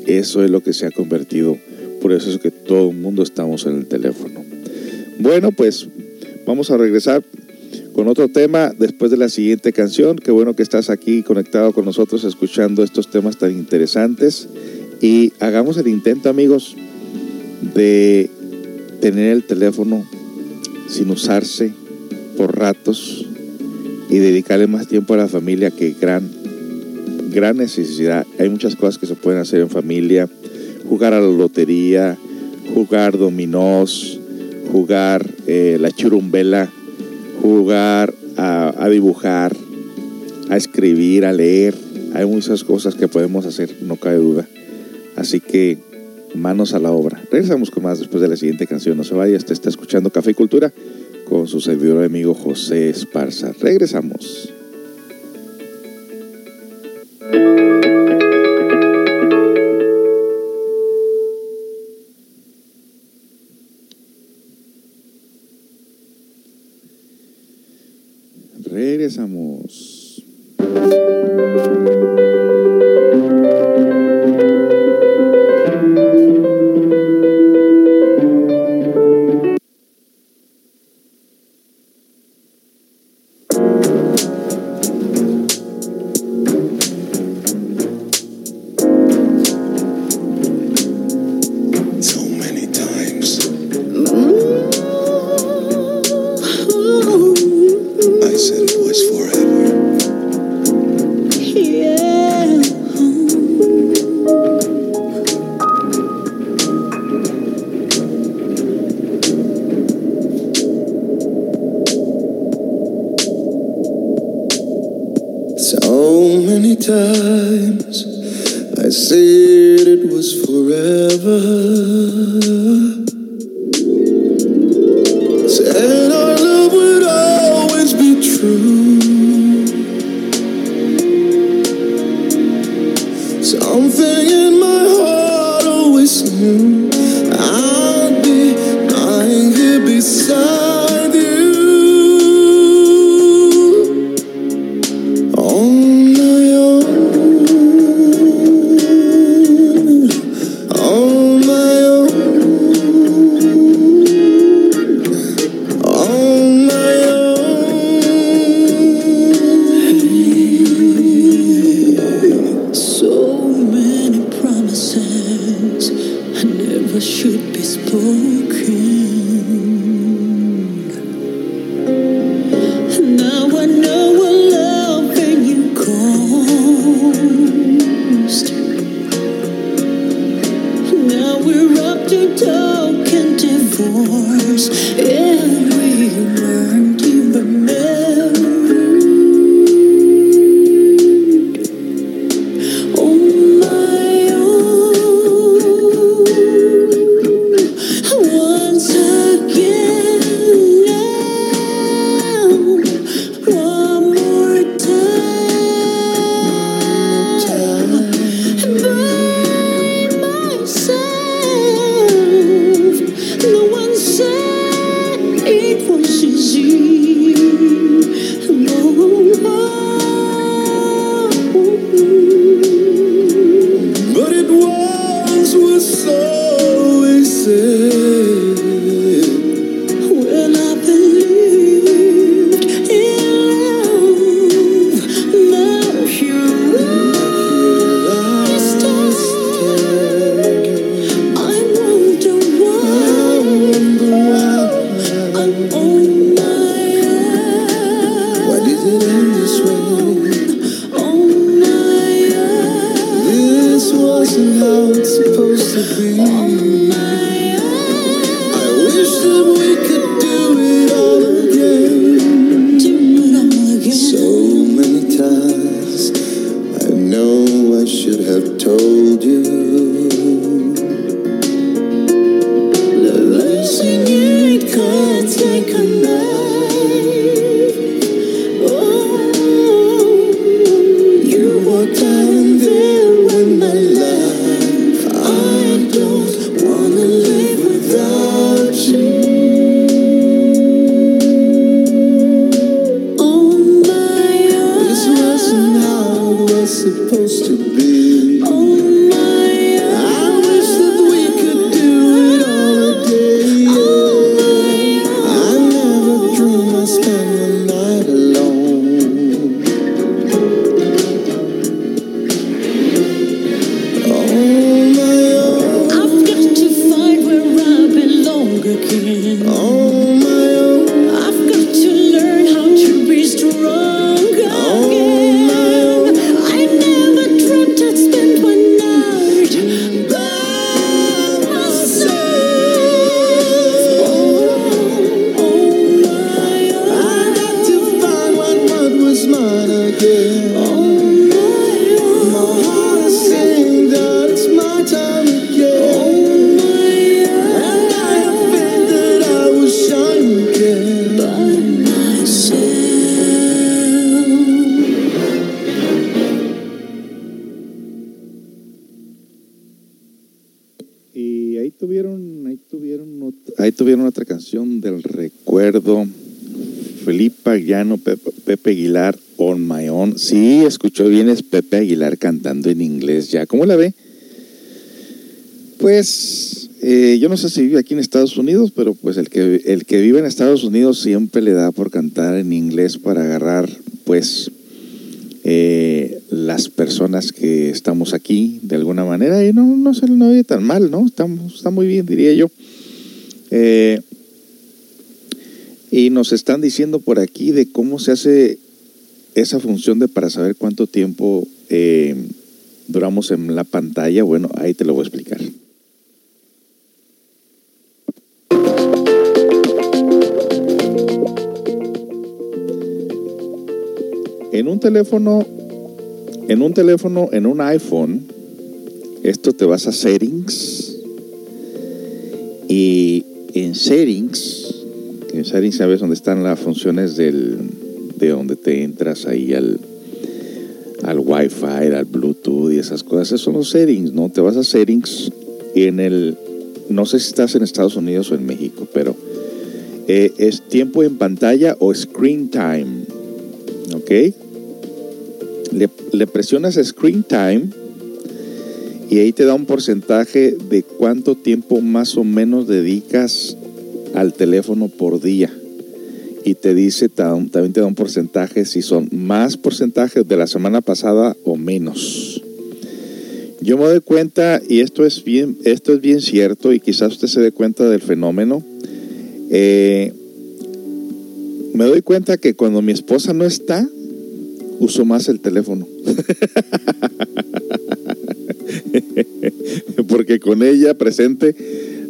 Eso es lo que se ha convertido. Por eso es que todo el mundo estamos en el teléfono. Bueno, pues vamos a regresar con otro tema después de la siguiente canción. Qué bueno que estás aquí conectado con nosotros escuchando estos temas tan interesantes. Y hagamos el intento, amigos, de tener el teléfono sin usarse por ratos y dedicarle más tiempo a la familia que gran, gran necesidad. Hay muchas cosas que se pueden hacer en familia. Jugar a la lotería, jugar dominós, jugar eh, la churumbela, jugar a, a dibujar, a escribir, a leer. Hay muchas cosas que podemos hacer, no cabe duda. Así que manos a la obra. Regresamos con más después de la siguiente canción. No se vaya, usted está escuchando Café y Cultura con su servidor amigo José Esparza. Regresamos. Regresamos. not supposed to be. Escuchó bien, Pepe Aguilar cantando en inglés ya. ¿Cómo la ve? Pues eh, yo no sé si vive aquí en Estados Unidos, pero pues el que, el que vive en Estados Unidos siempre le da por cantar en inglés para agarrar pues eh, las personas que estamos aquí de alguna manera y no, no se no oye tan mal, ¿no? Está, está muy bien, diría yo. Eh, y nos están diciendo por aquí de cómo se hace esa función de para saber cuánto tiempo eh, duramos en la pantalla. Bueno, ahí te lo voy a explicar. En un teléfono, en un teléfono, en un iPhone, esto te vas a settings y en settings en Settings sabes dónde están las funciones del, de donde te entras ahí al, al Wi-Fi, al Bluetooth y esas cosas. Esos son los settings, ¿no? Te vas a settings en el... No sé si estás en Estados Unidos o en México, pero eh, es tiempo en pantalla o screen time. ¿Ok? Le presionas screen time y ahí te da un porcentaje de cuánto tiempo más o menos dedicas al teléfono por día y te dice, también te da un porcentaje si son más porcentajes de la semana pasada o menos. Yo me doy cuenta, y esto es bien, esto es bien cierto, y quizás usted se dé cuenta del fenómeno. Eh, me doy cuenta que cuando mi esposa no está, uso más el teléfono. Porque con ella presente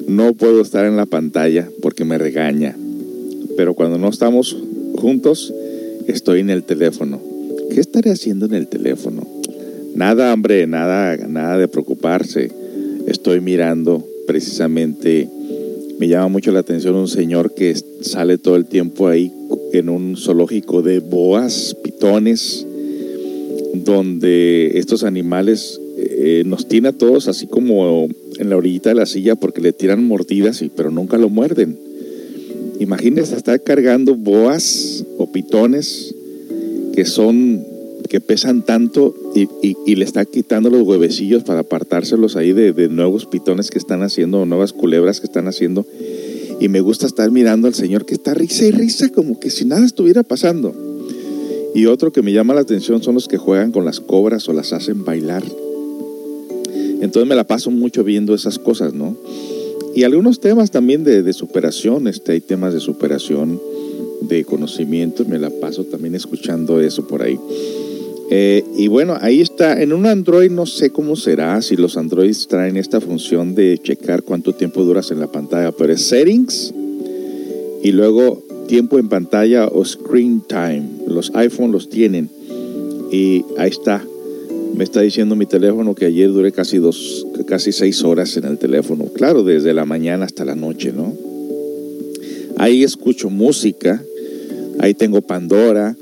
no puedo estar en la pantalla porque me regaña. Pero cuando no estamos juntos, estoy en el teléfono. ¿Qué estaré haciendo en el teléfono? Nada, hombre, nada, nada de preocuparse. Estoy mirando precisamente, me llama mucho la atención un señor que sale todo el tiempo ahí en un zoológico de boas, pitones, donde estos animales eh, nos tiene a todos así como en la orillita de la silla porque le tiran mordidas, y, pero nunca lo muerden. Imagínense estar cargando boas o pitones que son que pesan tanto y, le está quitando los huevecillos para apartárselos ahí de, de, nuevos pitones que están haciendo, nuevas culebras que están haciendo. Y me gusta estar mirando al Señor que está risa y risa como que si nada estuviera pasando. Y otro que me llama la atención son los que juegan con las cobras o las hacen bailar. Entonces me la paso mucho viendo esas cosas, ¿no? Y algunos temas también de, superación, este, hay temas de superación, de conocimiento, me la paso también escuchando eso por ahí. Eh, y bueno, ahí está. En un Android no sé cómo será, si los Androids traen esta función de checar cuánto tiempo duras en la pantalla, pero es Settings y luego tiempo en pantalla o Screen Time. Los iPhone los tienen y ahí está. Me está diciendo mi teléfono que ayer duré casi dos, casi seis horas en el teléfono. Claro, desde la mañana hasta la noche, ¿no? Ahí escucho música, ahí tengo Pandora,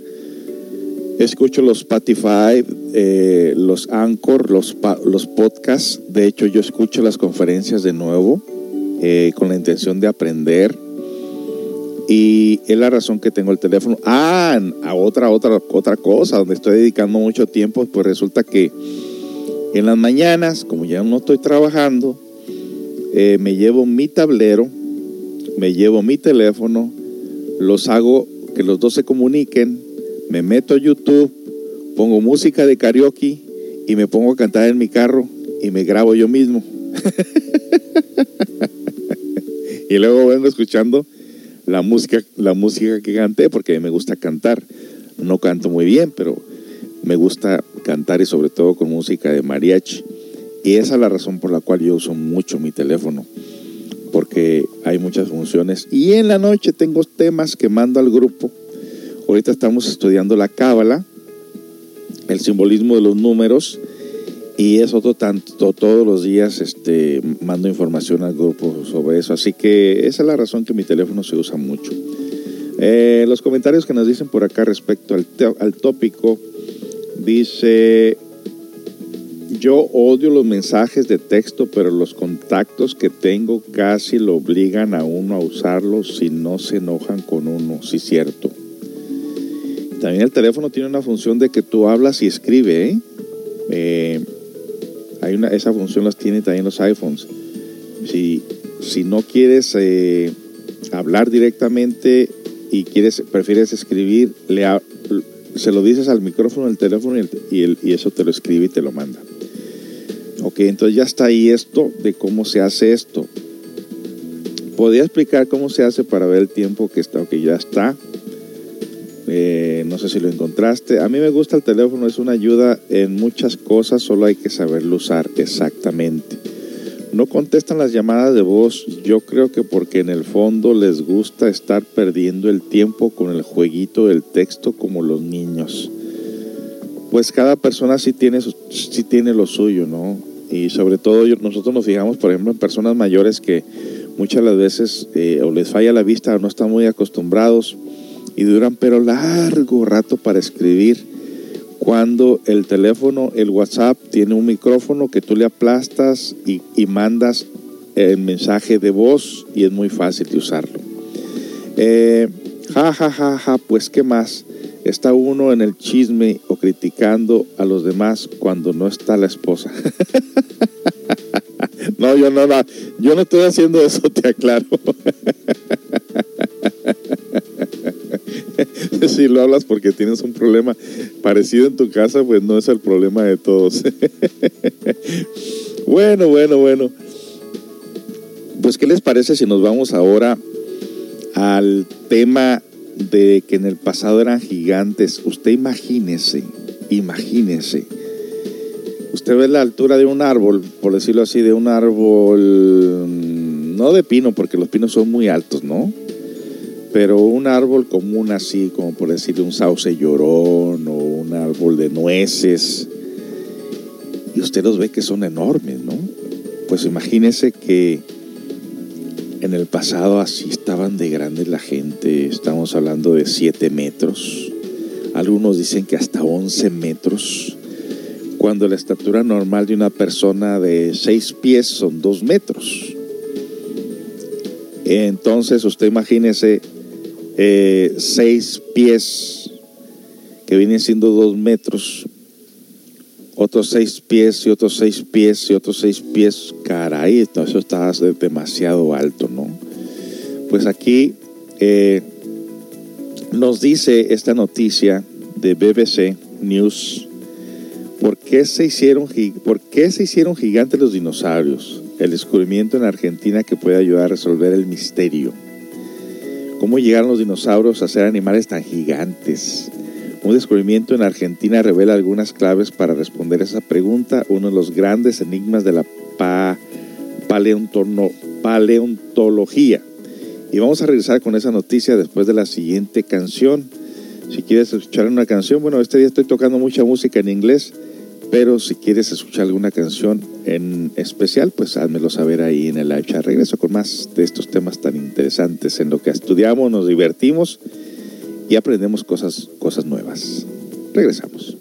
escucho los Spotify, eh, los Anchor, los, los podcasts. De hecho, yo escucho las conferencias de nuevo eh, con la intención de aprender. Y es la razón que tengo el teléfono. Ah, a otra, otra, otra cosa, donde estoy dedicando mucho tiempo, pues resulta que en las mañanas, como ya no estoy trabajando, eh, me llevo mi tablero, me llevo mi teléfono, los hago que los dos se comuniquen, me meto a YouTube, pongo música de karaoke y me pongo a cantar en mi carro y me grabo yo mismo. y luego vengo escuchando la música, la música que canté, porque me gusta cantar. No canto muy bien, pero me gusta cantar y sobre todo con música de mariachi. Y esa es la razón por la cual yo uso mucho mi teléfono, porque hay muchas funciones. Y en la noche tengo temas que mando al grupo. Ahorita estamos estudiando la cábala, el simbolismo de los números y es otro tanto, todos los días este, mando información al grupo sobre eso. Así que esa es la razón que mi teléfono se usa mucho. Eh, los comentarios que nos dicen por acá respecto al, al tópico, dice, yo odio los mensajes de texto, pero los contactos que tengo casi lo obligan a uno a usarlos si no se enojan con uno, sí cierto. También el teléfono tiene una función de que tú hablas y escribe, ¿eh? eh hay una, esa función las tiene también los iPhones. Si, si no quieres eh, hablar directamente y quieres, prefieres escribir, le, se lo dices al micrófono del teléfono y, el, y, eso te lo escribe y te lo manda. Ok, entonces ya está ahí esto de cómo se hace esto. Podría explicar cómo se hace para ver el tiempo que está, ok, ya está. Eh, no sé si lo encontraste. A mí me gusta el teléfono, es una ayuda en muchas cosas, solo hay que saberlo usar exactamente. No contestan las llamadas de voz, yo creo que porque en el fondo les gusta estar perdiendo el tiempo con el jueguito del texto como los niños. Pues cada persona sí tiene, sí tiene lo suyo, ¿no? Y sobre todo nosotros nos fijamos, por ejemplo, en personas mayores que muchas las veces eh, o les falla la vista o no están muy acostumbrados y duran pero largo rato para escribir cuando el teléfono, el WhatsApp tiene un micrófono que tú le aplastas y, mandas el mensaje de voz y es muy fácil de usarlo. Eh, ja, ja, ja, ja, pues qué más. Está uno en el chisme o criticando a los demás cuando no está la esposa. no, yo no, no, yo no estoy haciendo eso, te aclaro. si lo hablas porque tienes un problema parecido en tu casa, pues no es el problema de todos. bueno, bueno, bueno. Pues, ¿qué les parece si nos vamos ahora al tema de que en el pasado eran gigantes? Usted imagínese, imagínese. Usted ve la altura de un árbol, por decirlo así, de un árbol, no de pino, porque los pinos son muy altos, ¿no? Pero un árbol común así, como por decir un sauce llorón o un árbol de nueces, y usted los ve que son enormes, ¿no? Pues imagínese que en el pasado así estaban de grandes la gente, estamos hablando de 7 metros, algunos dicen que hasta 11 metros, cuando la estatura normal de una persona de 6 pies son 2 metros. Entonces usted imagínese eh, seis pies, que vienen siendo dos metros, otros seis pies y otros seis pies y otros seis pies, caray, eso está demasiado alto, ¿no? Pues aquí eh, nos dice esta noticia de BBC News, ¿por qué se hicieron, por qué se hicieron gigantes los dinosaurios? El descubrimiento en Argentina que puede ayudar a resolver el misterio. ¿Cómo llegaron los dinosaurios a ser animales tan gigantes? Un descubrimiento en Argentina revela algunas claves para responder esa pregunta, uno de los grandes enigmas de la paleontología. Y vamos a regresar con esa noticia después de la siguiente canción. Si quieres escuchar una canción, bueno, este día estoy tocando mucha música en inglés, pero si quieres escuchar alguna canción en especial, pues házmelo saber ahí en el live chat. Regreso con más de estos temas tan interesantes en lo que estudiamos, nos divertimos y aprendemos cosas, cosas nuevas. Regresamos.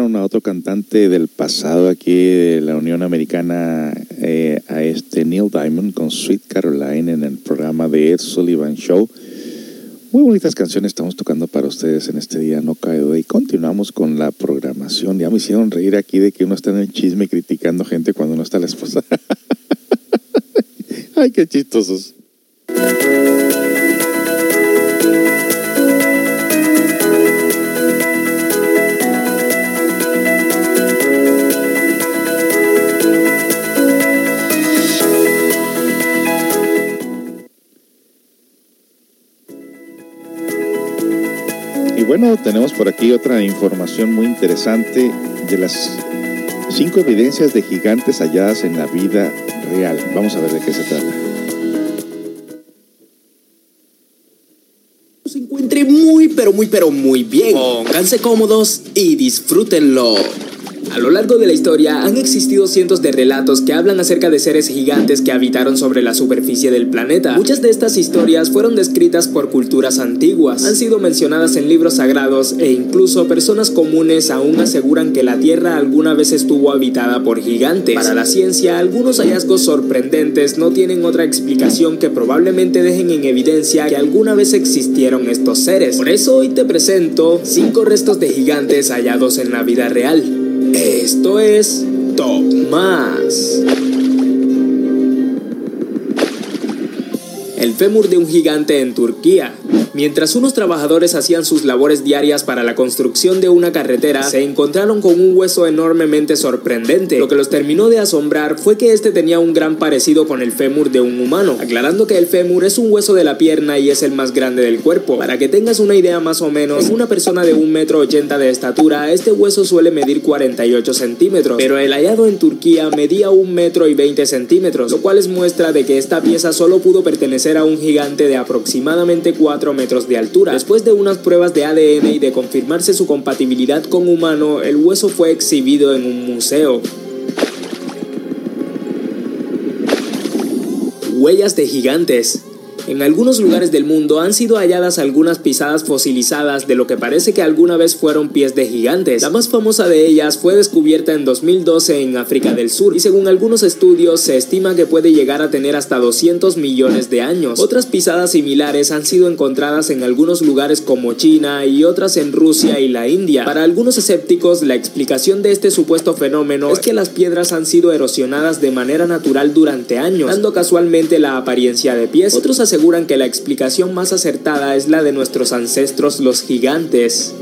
A otro cantante del pasado aquí de la Unión Americana, eh, a este Neil Diamond con Sweet Caroline en el programa de Ed Sullivan Show. Muy bonitas canciones estamos tocando para ustedes en este día, no cae. Y continuamos con la programación. Ya me hicieron reír aquí de que uno está en el chisme criticando gente cuando no está la esposa. Ay, qué chistosos. Bueno, tenemos por aquí otra información muy interesante de las cinco evidencias de gigantes halladas en la vida real. Vamos a ver de qué se trata. se encuentre muy pero muy pero muy bien. Pónganse cómodos y disfrútenlo. A lo largo de la historia han existido cientos de relatos que hablan acerca de seres gigantes que habitaron sobre la superficie del planeta. Muchas de estas historias fueron descritas por culturas antiguas, han sido mencionadas en libros sagrados e incluso personas comunes aún aseguran que la Tierra alguna vez estuvo habitada por gigantes. Para la ciencia, algunos hallazgos sorprendentes no tienen otra explicación que probablemente dejen en evidencia que alguna vez existieron estos seres. Por eso hoy te presento cinco restos de gigantes hallados en la vida real. Esto es Top Más. El fémur de un gigante en Turquía. Mientras unos trabajadores hacían sus labores diarias para la construcción de una carretera, se encontraron con un hueso enormemente sorprendente. Lo que los terminó de asombrar fue que este tenía un gran parecido con el fémur de un humano, aclarando que el fémur es un hueso de la pierna y es el más grande del cuerpo. Para que tengas una idea más o menos, en una persona de 1,80 metro 80 de estatura, este hueso suele medir 48 centímetros, pero el hallado en Turquía medía 1 metro y 20 centímetros, lo cual es muestra de que esta pieza solo pudo pertenecer a un gigante de aproximadamente 4 metros metros de altura. Después de unas pruebas de ADN y de confirmarse su compatibilidad con humano, el hueso fue exhibido en un museo. Huellas de gigantes. En algunos lugares del mundo han sido halladas algunas pisadas fosilizadas de lo que parece que alguna vez fueron pies de gigantes. La más famosa de ellas fue descubierta en 2012 en África del Sur y según algunos estudios se estima que puede llegar a tener hasta 200 millones de años. Otras pisadas similares han sido encontradas en algunos lugares como China y otras en Rusia y la India. Para algunos escépticos, la explicación de este supuesto fenómeno es que las piedras han sido erosionadas de manera natural durante años, dando casualmente la apariencia de pies. Otros aseguran aseguran que la explicación más acertada es la de nuestros ancestros los gigantes.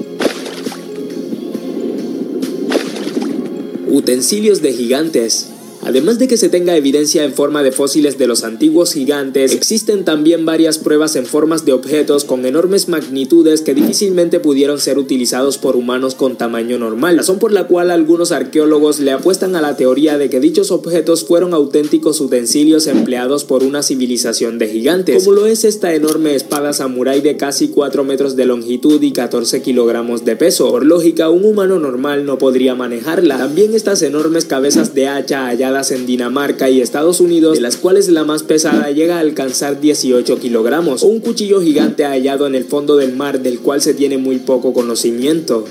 Utensilios de gigantes. Además de que se tenga evidencia en forma de fósiles de los antiguos gigantes, existen también varias pruebas en formas de objetos con enormes magnitudes que difícilmente pudieron ser utilizados por humanos con tamaño normal, razón por la cual algunos arqueólogos le apuestan a la teoría de que dichos objetos fueron auténticos utensilios empleados por una civilización de gigantes, como lo es esta enorme espada samurái de casi 4 metros de longitud y 14 kilogramos de peso. Por lógica, un humano normal no podría manejarla. También estas enormes cabezas de hacha halladas en Dinamarca y Estados Unidos, de las cuales la más pesada llega a alcanzar 18 kilogramos, o un cuchillo gigante hallado en el fondo del mar del cual se tiene muy poco conocimiento.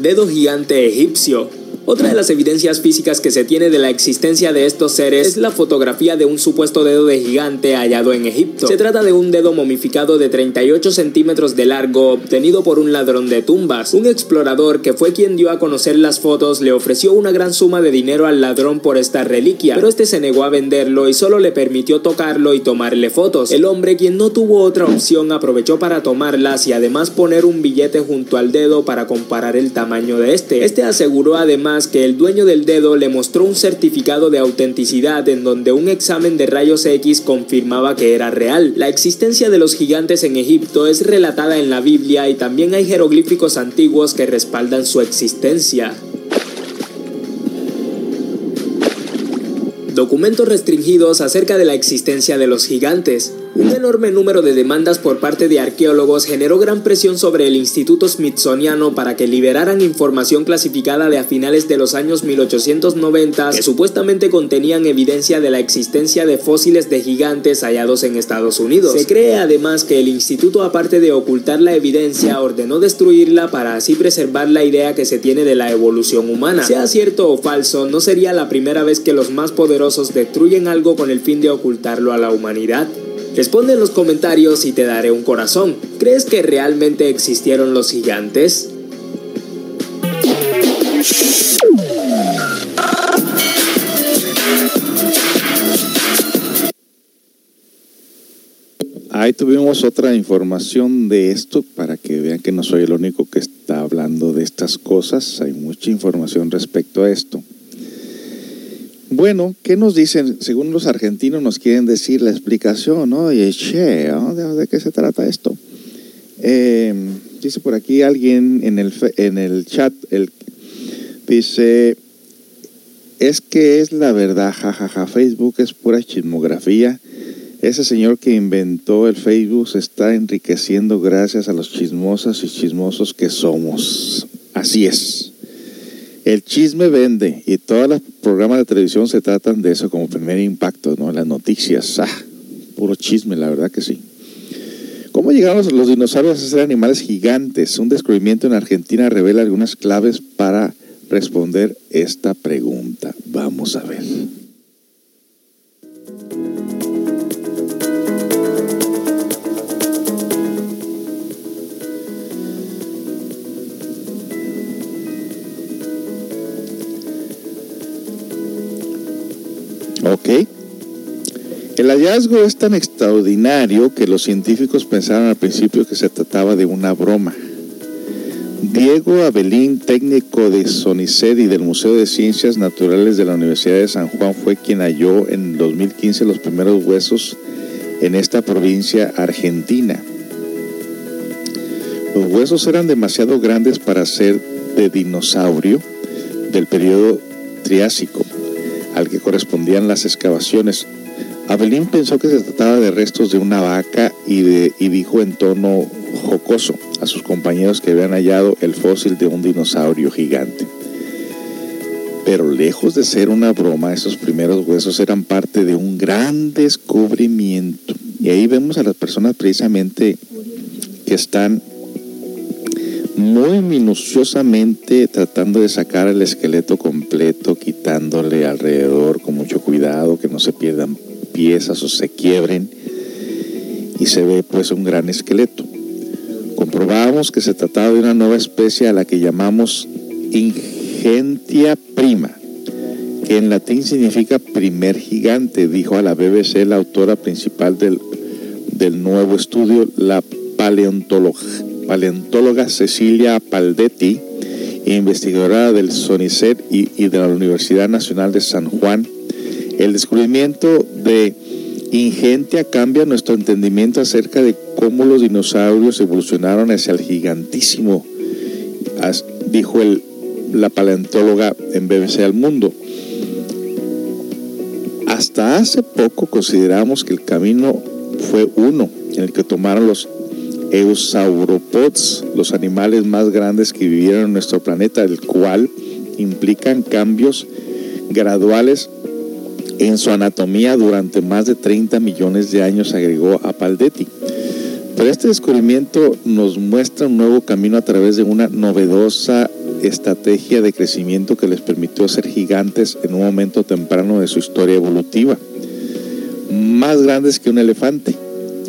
Dedo gigante egipcio otra de las evidencias físicas que se tiene de la existencia de estos seres es la fotografía de un supuesto dedo de gigante hallado en Egipto. Se trata de un dedo momificado de 38 centímetros de largo obtenido por un ladrón de tumbas. Un explorador que fue quien dio a conocer las fotos le ofreció una gran suma de dinero al ladrón por esta reliquia, pero este se negó a venderlo y solo le permitió tocarlo y tomarle fotos. El hombre, quien no tuvo otra opción, aprovechó para tomarlas y además poner un billete junto al dedo para comparar el tamaño de este. Este aseguró además que el dueño del dedo le mostró un certificado de autenticidad en donde un examen de rayos X confirmaba que era real. La existencia de los gigantes en Egipto es relatada en la Biblia y también hay jeroglíficos antiguos que respaldan su existencia. Documentos restringidos acerca de la existencia de los gigantes. Un enorme número de demandas por parte de arqueólogos generó gran presión sobre el Instituto Smithsoniano para que liberaran información clasificada de a finales de los años 1890 que supuestamente contenían evidencia de la existencia de fósiles de gigantes hallados en Estados Unidos. Se cree además que el instituto aparte de ocultar la evidencia ordenó destruirla para así preservar la idea que se tiene de la evolución humana. Sea cierto o falso, no sería la primera vez que los más poderosos destruyen algo con el fin de ocultarlo a la humanidad. Responde en los comentarios y te daré un corazón. ¿Crees que realmente existieron los gigantes? Ahí tuvimos otra información de esto para que vean que no soy el único que está hablando de estas cosas. Hay mucha información respecto a esto. Bueno, ¿qué nos dicen? Según los argentinos nos quieren decir la explicación, ¿no? Y che, ¿de, qué se trata esto? Eh, dice por aquí alguien en el, en el chat, el, dice, es que es la verdad, jajaja, Facebook es pura chismografía. Ese señor que inventó el Facebook se está enriqueciendo gracias a los chismosas y chismosos que somos. Así es. El chisme vende y todos los programas de televisión se tratan de eso como primer impacto, ¿no? Las noticias, ah, puro chisme, la verdad que sí. ¿Cómo llegaron los, dinosaurios a ser animales gigantes? Un descubrimiento en Argentina revela algunas claves para responder esta pregunta. Vamos a ver. El hallazgo es tan extraordinario que los científicos pensaron al principio que se trataba de una broma. Diego Abelín, técnico de SONICED y del Museo de Ciencias Naturales de la Universidad de San Juan, fue quien halló en 2015 los primeros huesos en esta provincia argentina. Los huesos eran demasiado grandes para ser de dinosaurio del periodo Triásico, al que las excavaciones. Abelín pensó que se trataba de restos de una vaca y, y dijo en tono jocoso a sus compañeros que habían hallado el fósil de un dinosaurio gigante. Pero lejos de ser una broma, esos primeros huesos eran parte de un gran descubrimiento. Y ahí vemos a las personas precisamente que están muy minuciosamente tratando de sacar el esqueleto completo, quitándole alrededor con mucho cuidado, que no se pierdan piezas o se quiebren. Y se ve pues un gran esqueleto. Comprobamos que se trataba de una nueva especie a la que llamamos Ingentia prima, que en latín significa primer gigante, dijo a la BBC la autora principal del, del nuevo estudio, la paleontóloga, paleontóloga Cecilia Paldetti, investigadora del SONICET y, de la Universidad Nacional de San Juan. El descubrimiento de Ingentia cambia nuestro entendimiento acerca de cómo los dinosaurios evolucionaron hacia el gigantísimo, dijo el, la paleontóloga en BBC Al Mundo. Hasta hace poco consideramos que el camino fue uno, en el que tomaron los eusauropods, los animales más grandes que vivieron en nuestro planeta, el cual implican cambios graduales en su anatomía durante más de 30 millones de años, agregó a Paldetti. Pero este descubrimiento nos muestra un nuevo camino a través de una novedosa estrategia de crecimiento que les permitió ser gigantes en un momento temprano de su historia evolutiva, más grandes que un elefante.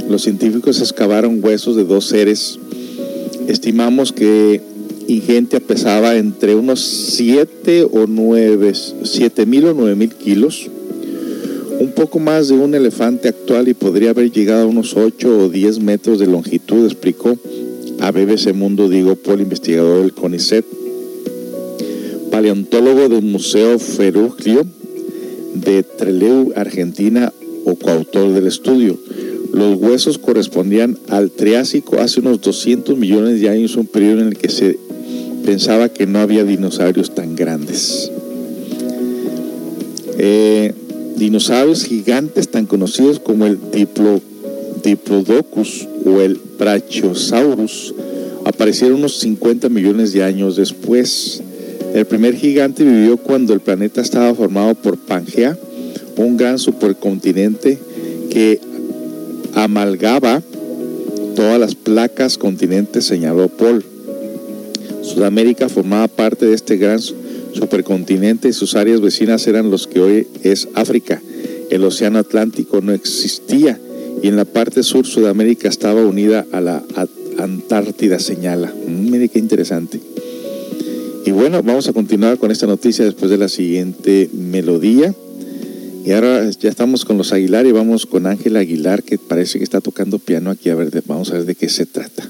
Los científicos excavaron huesos de dos seres. Estimamos que Ingentia pesaba entre unos 7 o 9, 7 mil o 9 mil kilos un poco más de un elefante actual y podría haber llegado a unos 8 o 10 metros de longitud, explicó a BBC Mundo Diego Paul, investigador del CONICET, paleontólogo del Museo Ferruglio de Trelew, Argentina, o coautor del estudio. Los huesos correspondían al Triásico hace unos 200 millones de años, un periodo en el que se pensaba que no había dinosaurios tan grandes. Eh, dinosaurios gigantes tan conocidos como el Diplodocus o el Brachiosaurus aparecieron unos 50 millones de años después. El primer gigante vivió cuando el planeta estaba formado por Pangea, un gran supercontinente que amalgaba todas las placas continentes, señaló Paul. Sudamérica formaba parte de este gran supercontinente y sus áreas vecinas eran los que hoy es África. El Océano Atlántico no existía y en la parte sur Sudamérica estaba unida a la Antártida, señala. Mm, mire qué interesante. Y bueno, vamos a continuar con esta noticia después de la siguiente melodía. Y ahora ya estamos con los Aguilar y vamos con Ángel Aguilar, que parece que está tocando piano aquí. A ver, vamos a ver de qué se trata.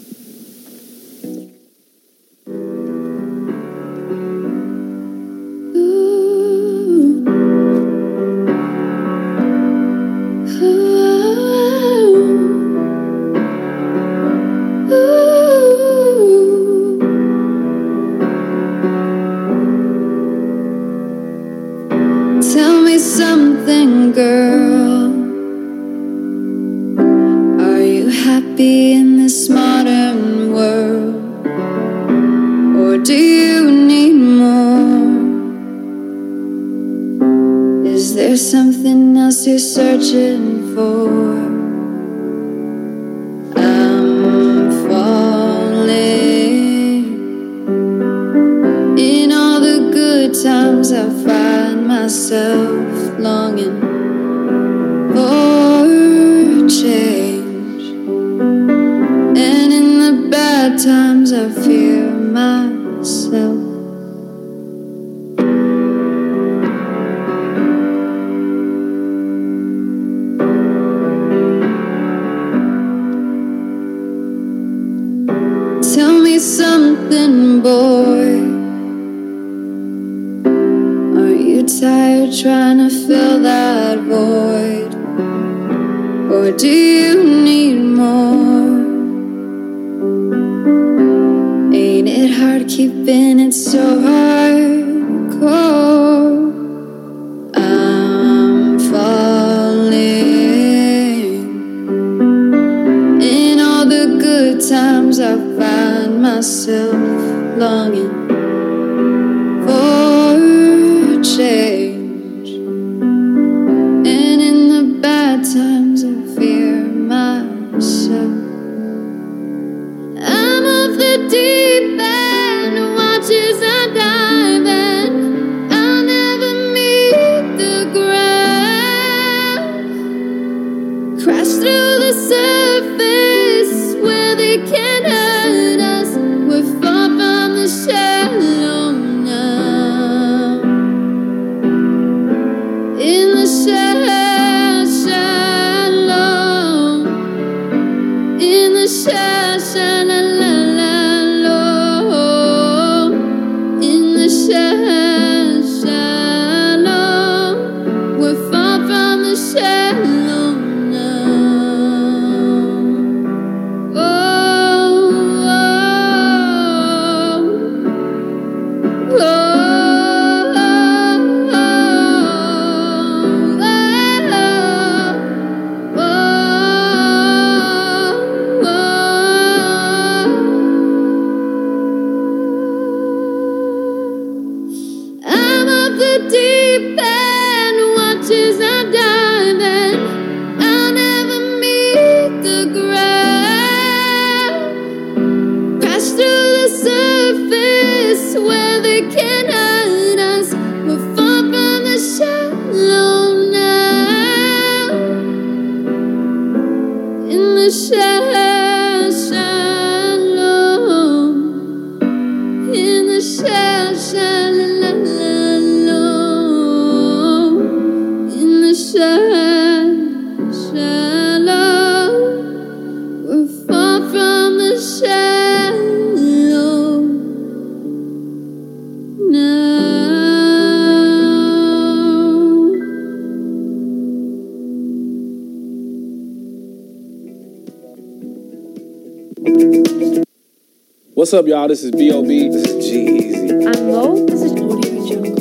What's up, y'all? This is B.O.B. This is G-Eazy. I'm Mo. This is Audio Jungle.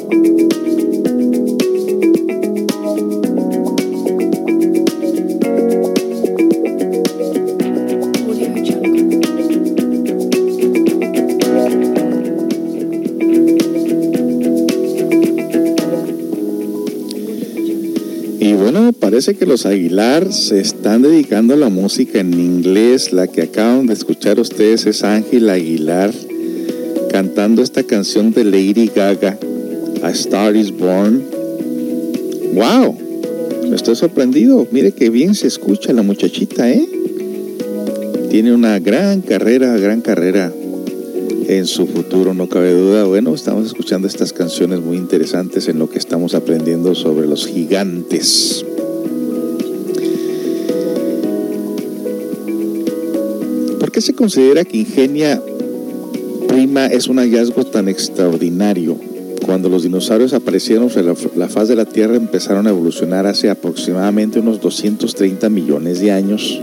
Audio Jungle. Y bueno, parece que los Aguilar se están dedicando a la música en inglés. La que acaban de escuchar ustedes es Ángel Aguilar cantando esta canción de Lady Gaga, A Star is Born. ¡Wow! Estoy sorprendido. Mire qué bien se escucha la muchachita, ¿eh? Tiene una gran carrera, gran carrera en su futuro, no cabe duda. Bueno, estamos escuchando estas canciones muy interesantes en lo que estamos aprendiendo sobre los gigantes. Se considera que Ingenia Prima es un hallazgo tan extraordinario? Cuando los dinosaurios aparecieron sobre la, la faz de la Tierra empezaron a evolucionar hace aproximadamente unos 230 millones de años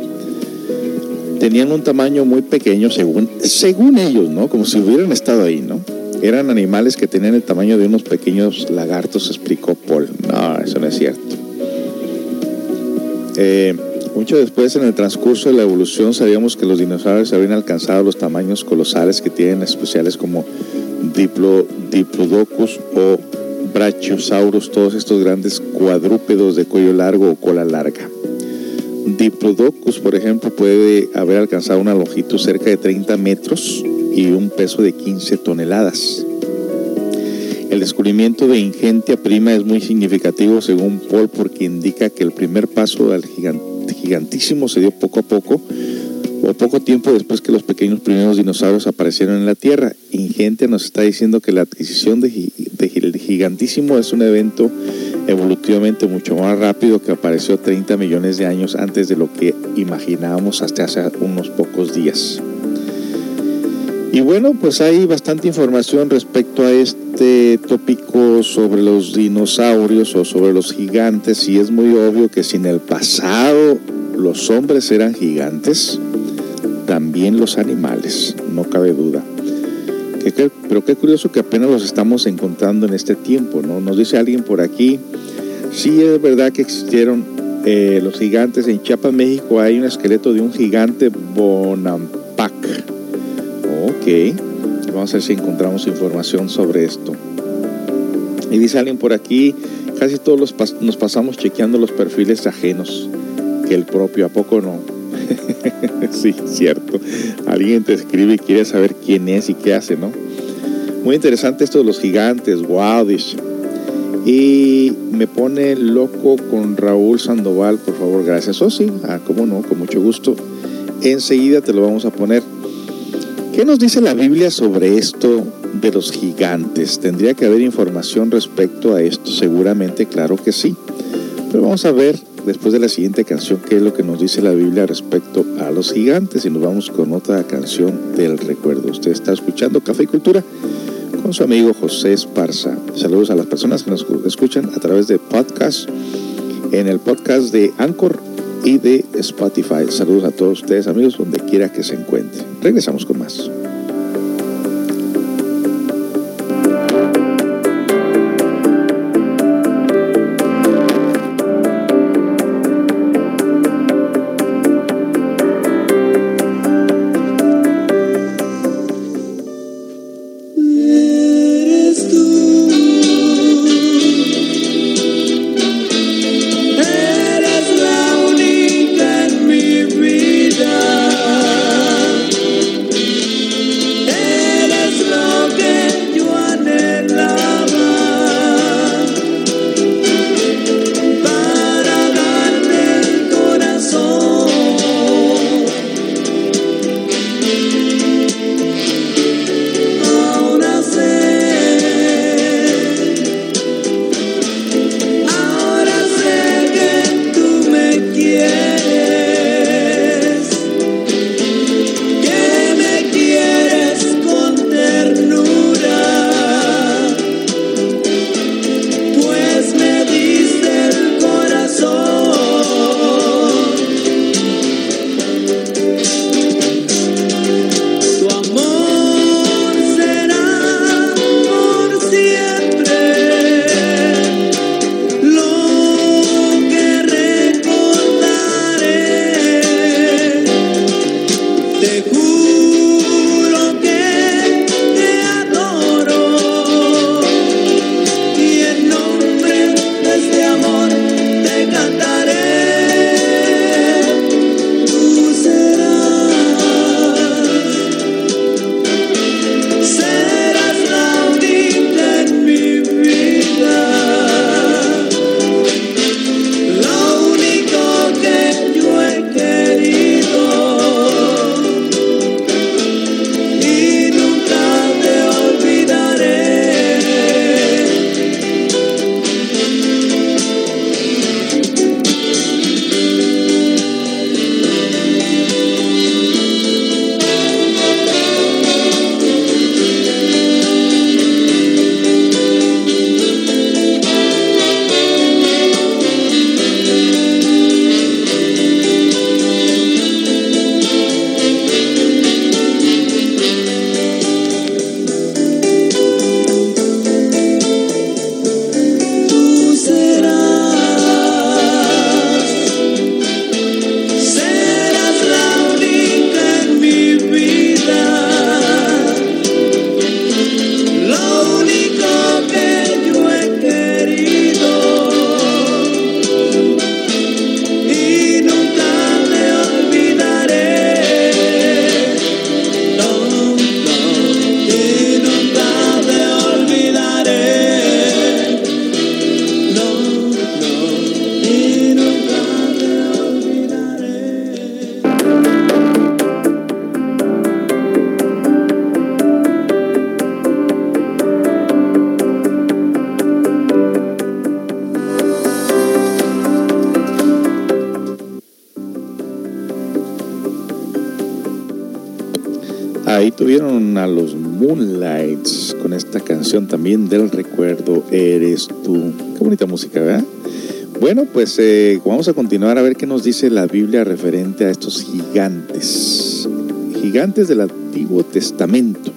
tenían un tamaño muy pequeño según, según ellos, ¿no? Como si hubieran estado ahí, ¿no? Eran animales que tenían el tamaño de unos pequeños lagartos, explicó Paul. No, eso no es cierto. Eh, mucho después, en el transcurso de la evolución, sabíamos que los dinosaurios habían alcanzado los tamaños colosales que tienen especiales como Diplo, Diplodocus o Brachiosaurus, todos estos grandes cuadrúpedos de cuello largo o cola larga. Diplodocus, por ejemplo, puede haber alcanzado una longitud cerca de 30 metros y un peso de 15 toneladas. El descubrimiento de Ingentia prima es muy significativo según Paul porque indica que el primer paso al gigan- gigantísimo se dio poco a poco o poco tiempo después que los pequeños primeros dinosaurios aparecieron en la Tierra. Ingentia nos está diciendo que la adquisición de, de gigantísimo es un evento evolutivamente mucho más rápido que apareció 30 millones de años antes de lo que imaginábamos hasta hace unos pocos días. Y bueno, pues hay bastante información respecto a este tópico sobre los dinosaurios o sobre los gigantes y es muy obvio que si en el pasado los hombres eran gigantes, también los animales, no cabe duda. Pero qué curioso que apenas los estamos encontrando en este tiempo, ¿no? Nos dice alguien por aquí, sí es verdad que existieron eh, los gigantes. En Chiapas, México, hay un esqueleto de un gigante Bonampak. Ok, vamos a ver si encontramos información sobre esto. Y dice alguien por aquí, casi todos los nos pasamos chequeando los perfiles ajenos que el propio, ¿a poco no? sí, cierto. Alguien te escribe y quiere saber quién es y qué hace, ¿no? Muy interesante esto de los gigantes, dice. Y me pone loco con Raúl Sandoval, por favor, gracias. Oh, sí, ah, cómo no, con mucho gusto. Enseguida te lo vamos a poner. ¿Qué nos dice la Biblia sobre esto de los gigantes? ¿Tendría que haber información respecto a esto? Seguramente, claro que sí. Pero vamos a ver después de la siguiente canción qué es lo que nos dice la Biblia respecto a los gigantes y nos vamos con otra canción del recuerdo. Usted está escuchando Café y Cultura con su amigo José Esparza. Saludos a las personas que nos escuchan a través de podcast, en el podcast de Anchor y de Spotify. Saludos a todos ustedes amigos donde quiera que se encuentren. Regresamos con más. Tuvieron a los Moonlights con esta canción también del recuerdo Eres tú. Qué bonita música, ¿verdad? Bueno, pues eh, vamos a continuar a ver qué nos dice la Biblia referente a estos gigantes. Gigantes del Antiguo Testamento.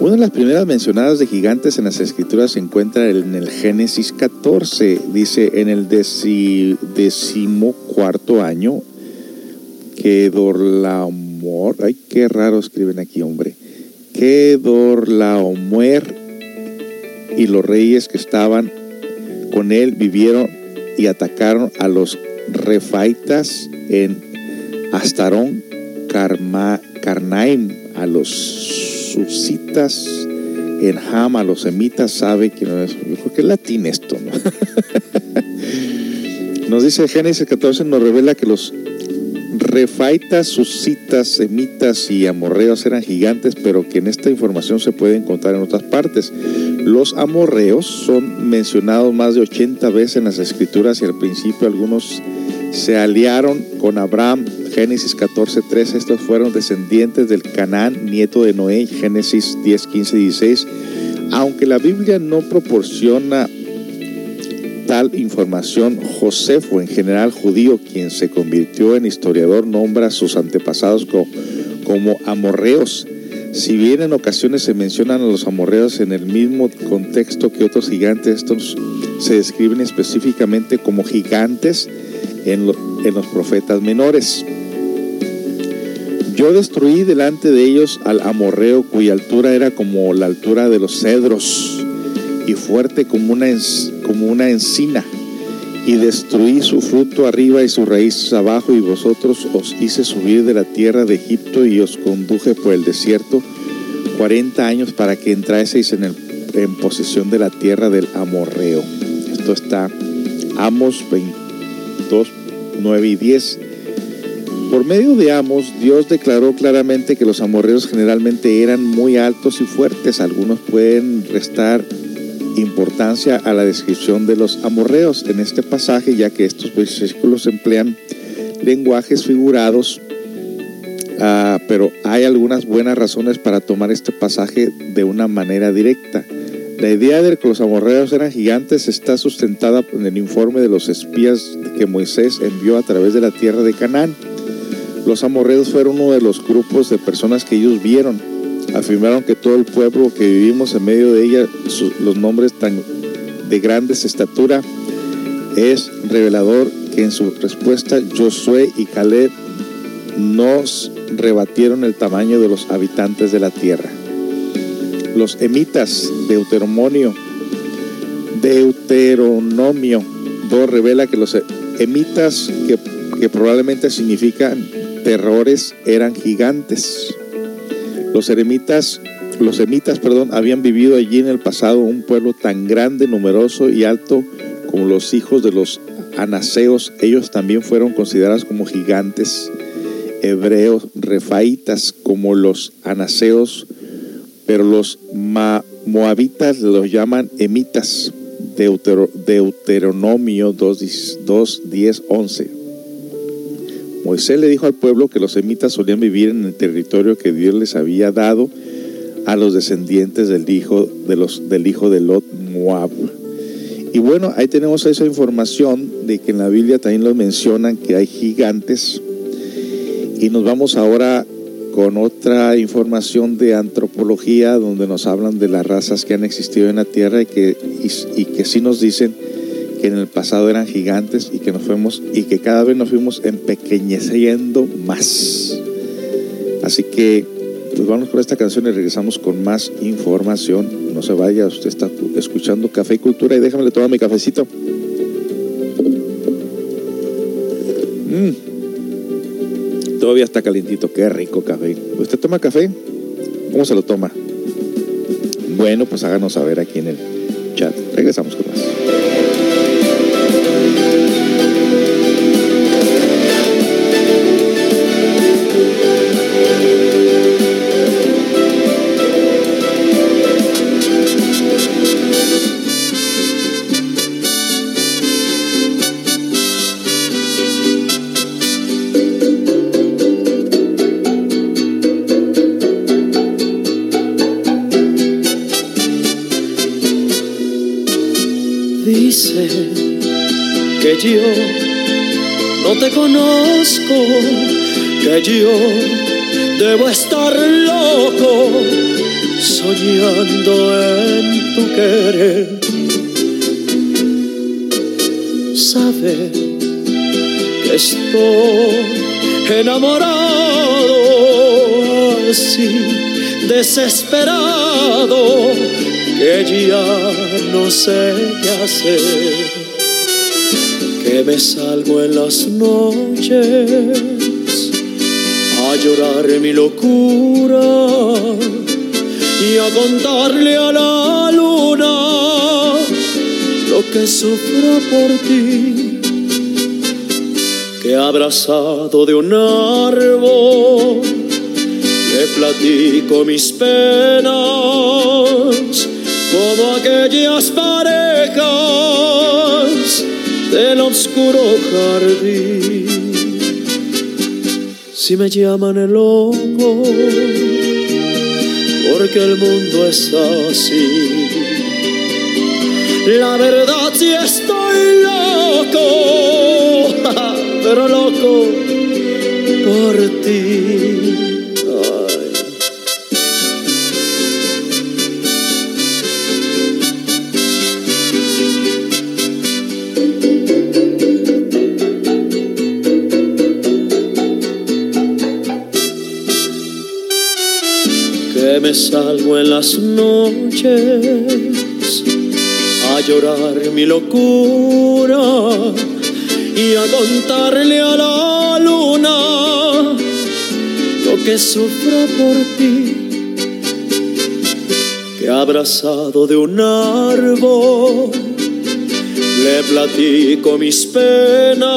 Una de las primeras mencionadas de gigantes en las escrituras se encuentra en el Génesis 14. Dice, en el deci, decimocuarto año, que Ay, qué raro escriben aquí, hombre, que Dorlaomer y los reyes que estaban con él vivieron y atacaron a los refaitas en Astarón, Karma, Karnaim, a los susitas en Ham, a los semitas, sabe que no es, yo creo que es latín esto, ¿no? nos dice Génesis 14, nos revela que los refaitas, susitas, semitas y amorreos eran gigantes, pero que en esta información se puede encontrar en otras partes. Los amorreos son mencionados más de 80 veces en las escrituras y al principio algunos se aliaron con Abraham. Génesis 14, 13, estos fueron descendientes del Canaán, nieto de Noé, Génesis 10, 15, 16. Aunque la Biblia no proporciona tal información, Josefo, en general judío, quien se convirtió en historiador, nombra a sus antepasados como, como amorreos. Si bien en ocasiones se mencionan a los amorreos en el mismo contexto que otros gigantes, estos se describen específicamente como gigantes en, lo, en los profetas menores. Yo destruí delante de ellos al amorreo cuya altura era como la altura de los cedros y fuerte como una, como una encina. Y destruí su fruto arriba y sus raíces abajo, y vosotros os hice subir de la tierra de Egipto y os conduje por el desierto cuarenta años para que entraseis en, el, en posesión de la tierra del amorreo. Esto está Amos 22, 9 y 10. Por medio de Amos, Dios declaró claramente que los amorreos generalmente eran muy altos y fuertes. Algunos pueden restar importancia a la descripción de los amorreos en este pasaje, ya que estos versículos emplean lenguajes figurados, uh, pero hay algunas buenas razones para tomar este pasaje de una manera directa. La idea de que los amorreos eran gigantes está sustentada en el informe de los espías que Moisés envió a través de la tierra de Canaán. Los amorreos fueron uno de los grupos de personas que ellos vieron. Afirmaron que todo el pueblo que vivimos en medio de ella, los nombres tan de grandes estatura, es revelador que en su respuesta Josué y Caleb nos rebatieron el tamaño de los habitantes de la tierra. Los emitas, Deuteronomio, Deuteronomio 2 revela que los emitas, que, que probablemente significan terrores, eran gigantes. Los eremitas, los emitas, perdón, habían vivido allí en el pasado un pueblo tan grande, numeroso y alto como los hijos de los anaseos. Ellos también fueron considerados como gigantes hebreos, refaitas como los anaseos, pero los moabitas los llaman emitas. Deutero, Deuteronomio 2, 2, 10, 11. Moisés le dijo al pueblo que los semitas solían vivir en el territorio que Dios les había dado a los descendientes del hijo de, los, del hijo de Lot, Moab. Y bueno, ahí tenemos esa información de que en la Biblia también lo mencionan que hay gigantes. Y nos vamos ahora con otra información de antropología donde nos hablan de las razas que han existido en la Tierra y que, y, y que sí nos dicen que en el pasado eran gigantes y que nos fuimos y que cada vez nos fuimos empequeñeciendo más. Así que pues vamos con esta canción y regresamos con más información. No se vaya, usted está escuchando Café y Cultura y déjame tomar mi cafecito. Mm. Todavía está calientito, qué rico café. ¿Usted toma café? ¿Cómo se lo toma? Bueno, pues háganos saber aquí en el chat. Regresamos con más. Yo no te conozco, que yo debo estar loco soñando en tu querer. Sabe que estoy enamorado así, desesperado, que ya no sé qué hacer que me salgo en las noches a llorar mi locura y a contarle a la luna lo que sufro por ti. Que abrazado de un árbol le platico mis penas como aquellas parejas del oscuro jardín. Si me llaman el loco, porque el mundo es así. La verdad sí estoy loco, pero loco por ti. Salgo en las noches a llorar mi locura y a contarle a la luna lo que sufro por ti. Que abrazado de un árbol le platico mis penas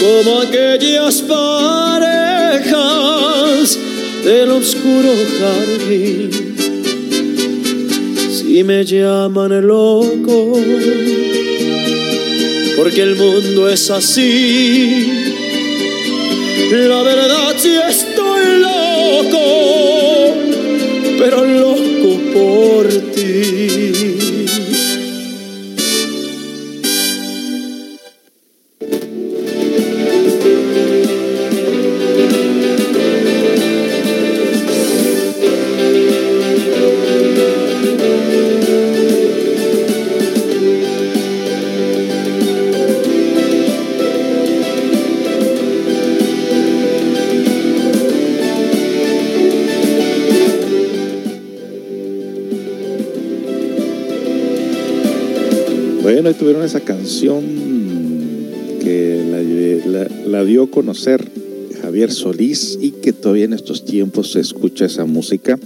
como aquellas parejas del oscuro jardín. Si me llaman loco, porque el mundo es así. La verdad sí estoy loco, pero loco por ti. Tuvieron esa canción que la, dio a conocer Javier Solís y que todavía en estos tiempos se escucha esa música.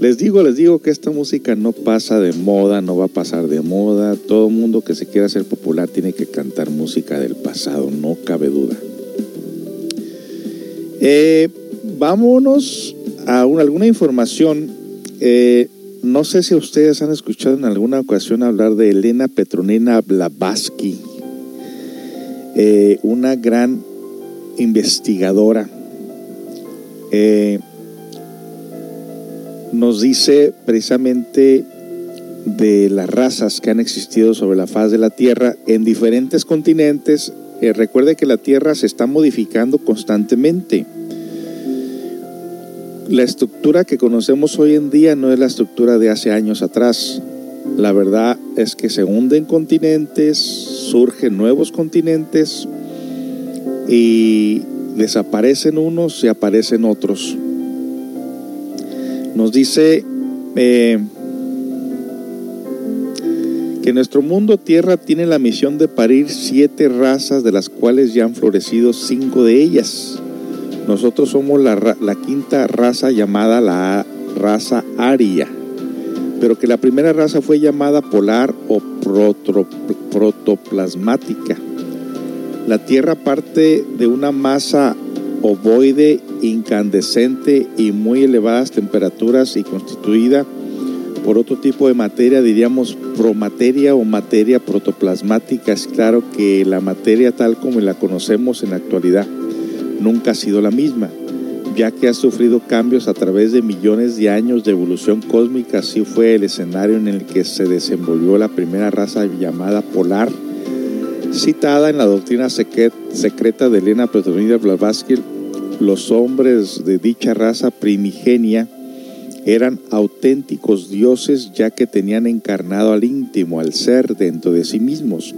Les digo, les digo que esta música no pasa de moda, no va a pasar de moda. Todo mundo que se quiera hacer popular tiene que cantar música del pasado, no cabe duda. Eh, vámonos a un- alguna información. Eh, no sé si ustedes han escuchado en alguna ocasión hablar de Elena Petronina Blavatsky, eh, una gran investigadora. Eh, nos dice precisamente de las razas que han existido sobre la faz de la Tierra en diferentes continentes. Eh, recuerde que la Tierra se está modificando constantemente. La estructura que conocemos hoy en día no es la estructura de hace años atrás. La verdad es que se hunden continentes, surgen nuevos continentes y desaparecen unos y aparecen otros. Nos dice eh, que nuestro mundo Tierra tiene la misión de parir siete razas, de las cuales ya han florecido cinco de ellas. Nosotros somos la, la quinta raza llamada la raza aria, pero que la primera raza fue llamada polar o protoplasmática. La Tierra parte de una masa ovoide incandescente y muy elevadas temperaturas y constituida por otro tipo de materia, diríamos promateria o materia protoplasmática. Es claro que la materia tal como la conocemos en la actualidad nunca ha sido la misma, ya que ha sufrido cambios a través de millones de años de evolución cósmica. Así fue el escenario en el que se desenvolvió la primera raza llamada polar Citada en la doctrina secret- secreta de Elena Petronila Blavatsky, los hombres de dicha raza primigenia eran auténticos dioses ya que tenían encarnado al íntimo, al ser dentro de sí mismos.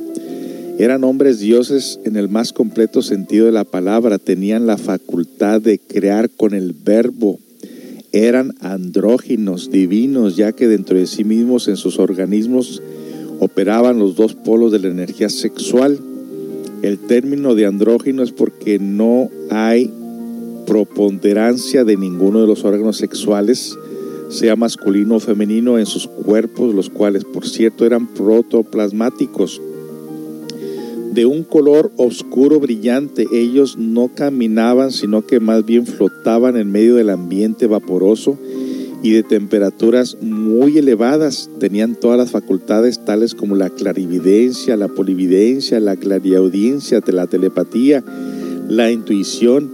Eran hombres dioses en el más completo sentido de la palabra, tenían la facultad de crear con el verbo, eran andróginos, divinos, ya que dentro de sí mismos en sus organismos operaban los dos polos de la energía sexual. El término de andrógino es porque no hay proponderancia de ninguno de los órganos sexuales, sea masculino o femenino, en sus cuerpos, los cuales, por cierto, eran protoplasmáticos. De un color oscuro brillante, ellos no caminaban, sino que más bien flotaban en medio del ambiente vaporoso y de temperaturas muy elevadas. Tenían todas las facultades tales como la clarividencia, la polividencia, la clariaudiencia, la telepatía, la intuición,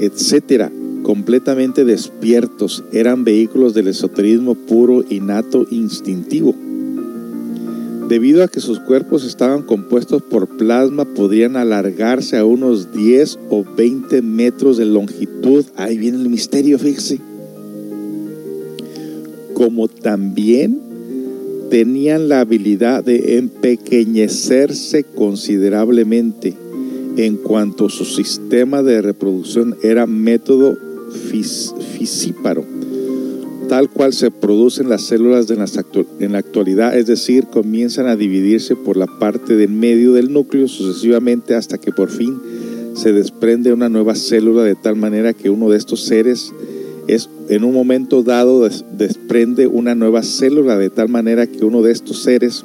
etcétera, completamente despiertos, eran vehículos del esoterismo puro, innato, instintivo. Debido a que sus cuerpos estaban compuestos por plasma, podrían alargarse a unos 10 o 20 metros de longitud. Ahí viene el misterio, fíjese. Como también tenían la habilidad de empequeñecerse considerablemente en cuanto su sistema de reproducción era método fis- fisíparo, tal cual se producen las células en la actualidad, es decir, comienzan a dividirse por la parte del medio del núcleo sucesivamente hasta que por fin se desprende una nueva célula de tal manera que uno de estos seres es en un momento dado des- desprende una nueva célula de tal manera que uno de estos seres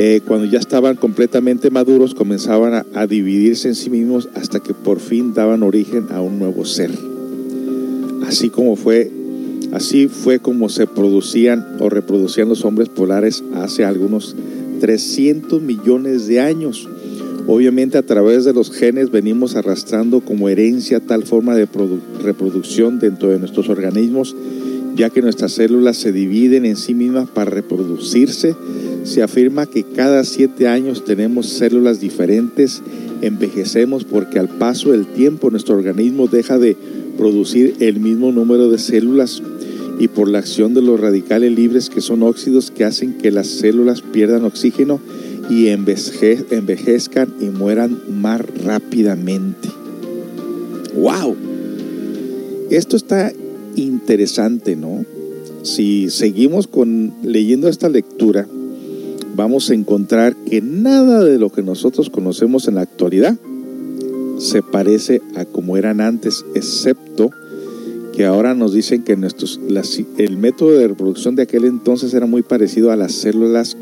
eh, cuando ya estaban completamente maduros, comenzaban a dividirse en sí mismos hasta que por fin daban origen a un nuevo ser. Así como fue, así fue como se producían o reproducían los hombres polares hace algunos 300 millones de años. Obviamente a través de los genes venimos arrastrando como herencia tal forma de produ- reproducción dentro de nuestros organismos, ya que nuestras células se dividen en sí mismas para reproducirse. Se afirma que cada siete años tenemos células diferentes, envejecemos porque al paso del tiempo nuestro organismo deja de producir el mismo número de células y por la acción de los radicales libres que son óxidos que hacen que las células pierdan oxígeno y enveje- envejezcan y mueran más rápidamente. ¡Wow! Esto está interesante, ¿no? Si seguimos con leyendo esta lectura, vamos a encontrar que nada de lo que nosotros conocemos en la actualidad se parece a como eran antes, excepto que ahora nos dicen que nuestros, el método de reproducción de aquel entonces era muy parecido a las células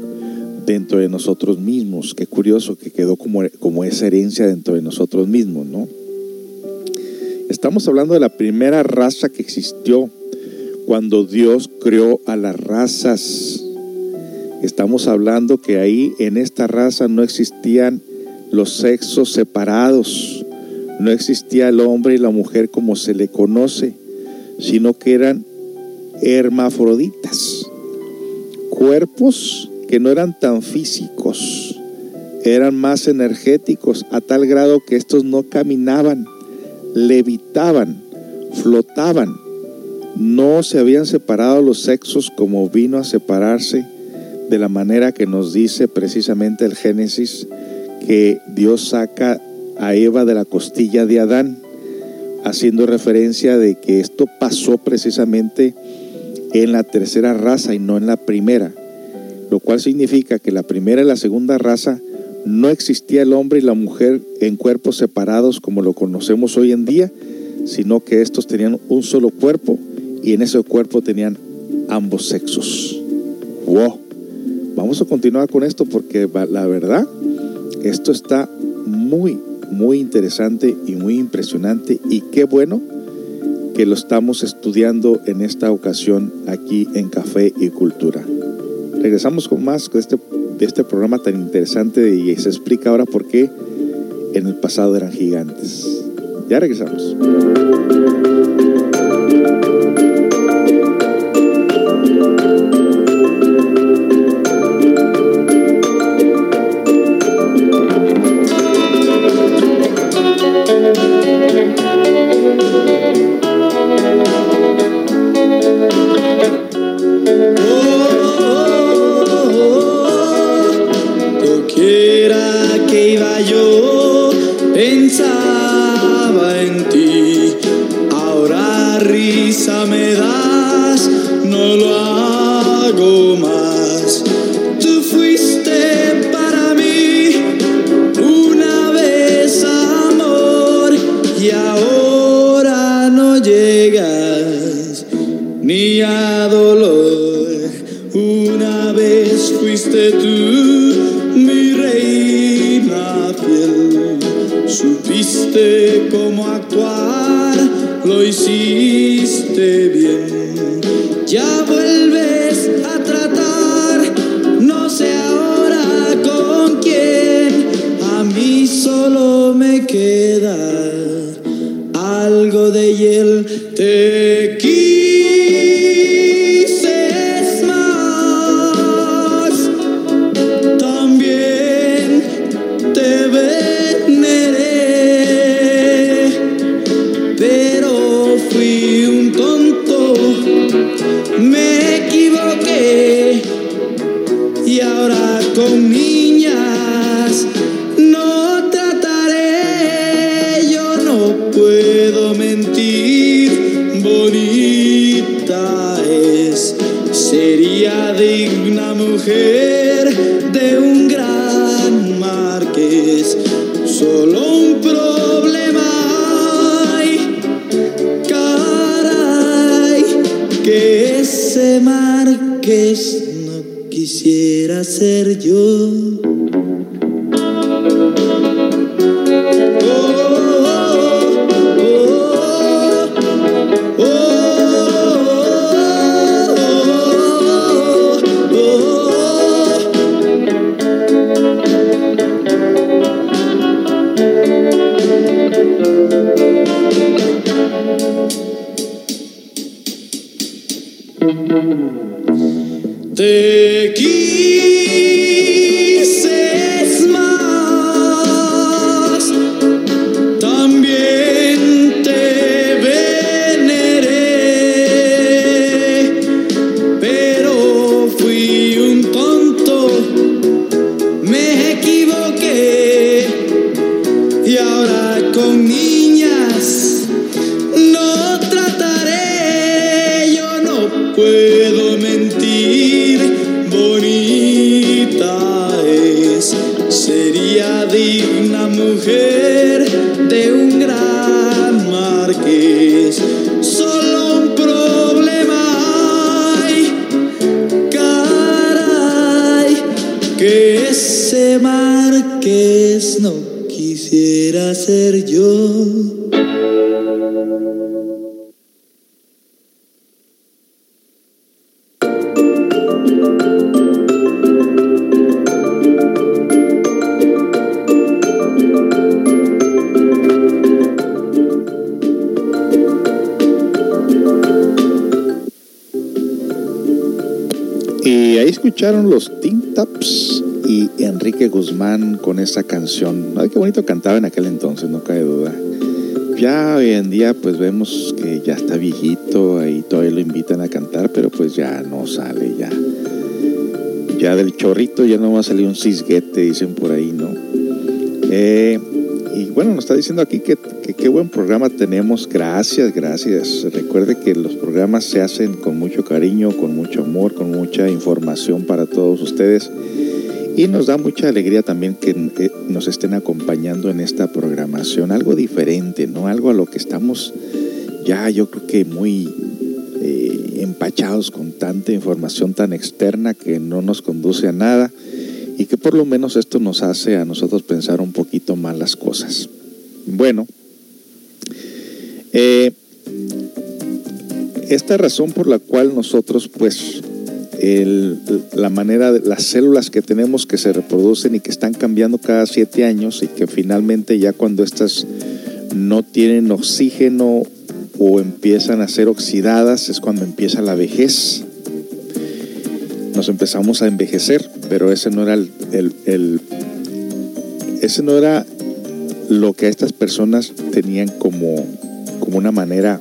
dentro de nosotros mismos. Qué curioso que quedó como, como esa herencia dentro de nosotros mismos, ¿no? Estamos hablando de la primera raza que existió cuando Dios creó a las razas. Estamos hablando que ahí en esta raza no existían los sexos separados, no existía el hombre y la mujer como se le conoce, sino que eran hermafroditas, cuerpos que no eran tan físicos, eran más energéticos a tal grado que estos no caminaban, levitaban, flotaban. No se habían separado los sexos como vino a separarse de la manera que nos dice precisamente el Génesis que Dios saca a Eva de la costilla de Adán, haciendo referencia de que esto pasó precisamente en la tercera raza y no en la primera, lo cual significa que la primera y la segunda raza no existía el hombre y la mujer en cuerpos separados como lo conocemos hoy en día, sino que estos tenían un solo cuerpo y en ese cuerpo tenían ambos sexos. ¡Wow! Vamos a continuar con esto porque la verdad, esto está muy, muy interesante y muy impresionante y qué bueno que lo estamos estudiando en esta ocasión aquí en Café y Cultura. Regresamos con más de este, de este programa tan interesante y se explica ahora por qué en el pasado eran gigantes. Ya regresamos. Me das, no lo hago más. Pues vemos que ya está viejito, ahí todavía lo invitan a cantar, pero pues ya no sale ya. Ya del chorrito ya no va a salir un cisguete, dicen por ahí, ¿no? Eh, y bueno, nos está diciendo aquí que qué buen programa tenemos. Gracias, gracias. Recuerde que los programas se hacen con mucho cariño, con mucho amor, con mucha información para todos ustedes. Y nos da mucha alegría también que nos estén acompañando en esta programación. Algo diferente, ¿no? Algo a lo que estamos ya yo creo que muy eh, empachados con tanta información tan externa que no nos conduce a nada y que por lo menos esto nos hace a nosotros pensar un poquito más las cosas. Bueno, eh, esta razón por la cual nosotros pues la manera de las células que tenemos que se reproducen y que están cambiando cada siete años y que finalmente ya cuando estas no tienen oxígeno o empiezan a ser oxidadas es cuando empieza la vejez. Nos empezamos a envejecer, pero ese no era el- el- ese no era lo que estas personas tenían como, como una manera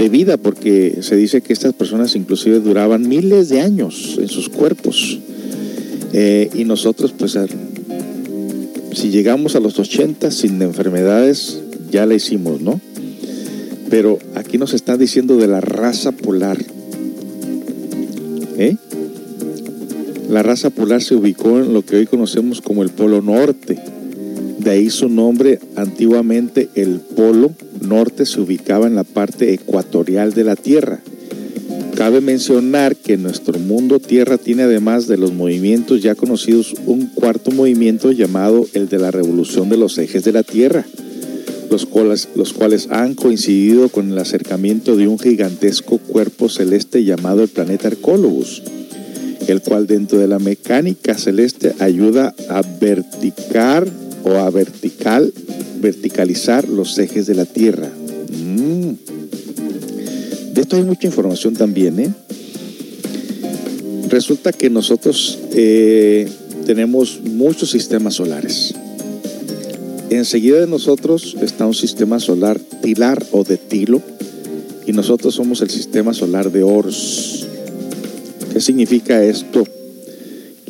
de vida, porque se dice que estas personas inclusive duraban miles de años en sus cuerpos. Eh, y nosotros, pues, si llegamos a los 80 sin enfermedades, ya la hicimos, ¿no? Pero aquí nos está diciendo de la raza polar. ¿Eh? La raza polar se ubicó en lo que hoy conocemos como el Polo Norte. De ahí su nombre, antiguamente el Polo Norte se ubicaba en la parte ecuatorial de la Tierra. Cabe mencionar que nuestro mundo Tierra tiene además de los movimientos ya conocidos un cuarto movimiento llamado el de la revolución de los ejes de la Tierra, los cuales, los cuales han coincidido con el acercamiento de un gigantesco cuerpo celeste llamado el planeta Arcólogos, el cual dentro de la mecánica celeste ayuda a verticar o a vertical, verticalizar los ejes de la Tierra. Mm. De esto hay mucha información también, ¿eh? Resulta que nosotros eh, tenemos muchos sistemas solares. Enseguida de nosotros está un sistema solar tilar o de tilo y nosotros somos el sistema solar de Ors. ¿Qué significa esto?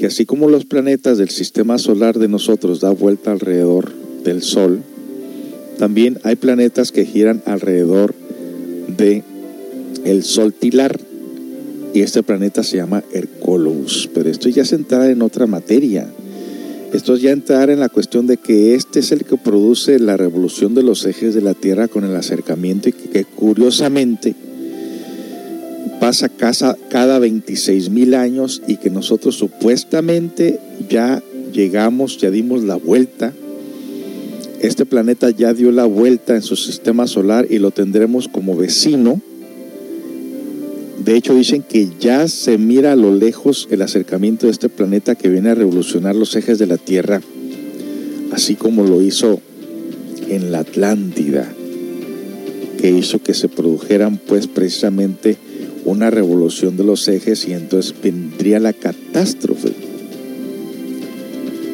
Que así como los planetas del sistema solar de nosotros da vuelta alrededor del Sol, también hay planetas que giran alrededor de el Sol tilar y este planeta se llama Hercólogos. Pero esto ya es entrar en otra materia. Esto es ya entrar en la cuestión de que este es el que produce la revolución de los ejes de la Tierra con el acercamiento y que curiosamente pasa casa, cada 26 mil años y que nosotros supuestamente ya llegamos, ya dimos la vuelta. Este planeta ya dio la vuelta en su sistema solar y lo tendremos como vecino. De hecho, dicen que ya se mira a lo lejos el acercamiento de este planeta que viene a revolucionar los ejes de la Tierra, así como lo hizo en la Atlántida, que hizo que se produjeran pues precisamente una revolución de los ejes y entonces vendría la catástrofe.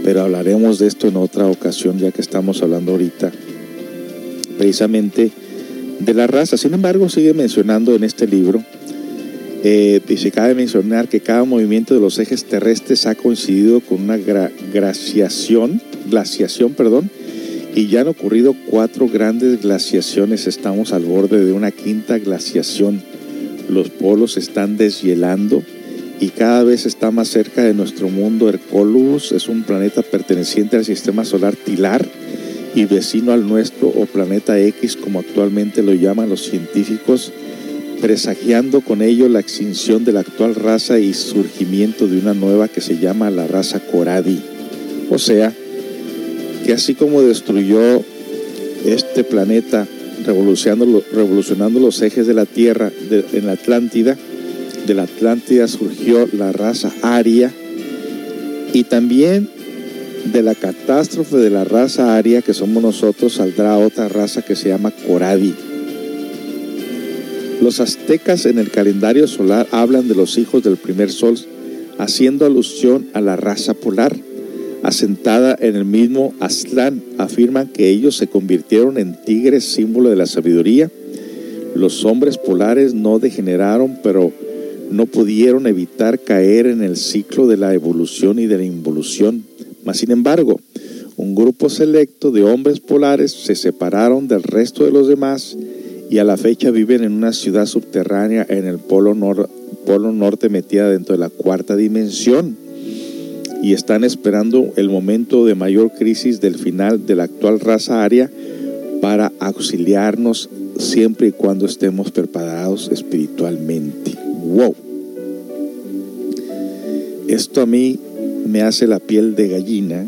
Pero hablaremos de esto en otra ocasión, ya que estamos hablando ahorita precisamente de la raza. Sin embargo, sigue mencionando en este libro, eh, dice, cabe mencionar que cada movimiento de los ejes terrestres ha coincidido con una gra- glaciación, glaciación, perdón, y ya han ocurrido cuatro grandes glaciaciones. Estamos al borde de una quinta glaciación. Los polos están deshielando y cada vez está más cerca de nuestro mundo. Hercólogos es un planeta perteneciente al sistema solar Tilar y vecino al nuestro o planeta X, como actualmente lo llaman los científicos, presagiando con ello la extinción de la actual raza y surgimiento de una nueva que se llama la raza Coradi. O sea, que así como destruyó este planeta revolucionando, los ejes de la Tierra en la Atlántida, de la Atlántida surgió la raza aria y también de la catástrofe de la raza aria que somos nosotros saldrá otra raza que se llama Coradi. Los aztecas en el calendario solar hablan de los hijos del primer sol, haciendo alusión a la raza polar. Asentada en el mismo Aztlán, afirman que ellos se convirtieron en tigres, símbolo de la sabiduría. Los hombres polares no degeneraron, pero no pudieron evitar caer en el ciclo de la evolución y de la involución. Mas, sin embargo, un grupo selecto de hombres polares se separaron del resto de los demás y a la fecha viven en una ciudad subterránea en el polo, nor- polo norte metida dentro de la cuarta dimensión y están esperando el momento de mayor crisis del final de la actual raza aria para auxiliarnos siempre y cuando estemos preparados espiritualmente. ¡Wow! Esto a mí me hace la piel de gallina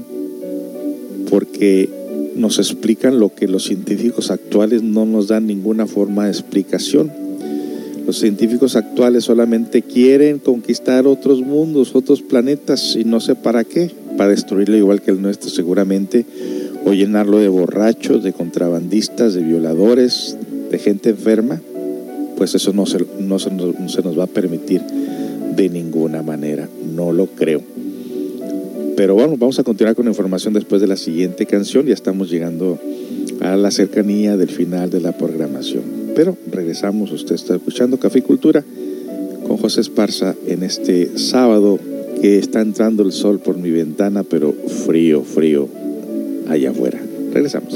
porque nos explican lo que los científicos actuales no nos dan ninguna forma de explicación. Los científicos actuales solamente quieren conquistar otros mundos, otros planetas y no sé para qué, para destruirlo igual que el nuestro seguramente, o llenarlo de borrachos, de contrabandistas, de violadores, de gente enferma, pues eso no se, no se nos- nos va a permitir de ninguna manera, no lo creo. Pero bueno, vamos a continuar con la información después de la siguiente canción. Ya estamos llegando a la cercanía del final de la programación. Pero regresamos, usted está escuchando Café y Cultura con José Esparza en este sábado que está entrando el sol por mi ventana, pero frío, frío allá afuera. Regresamos.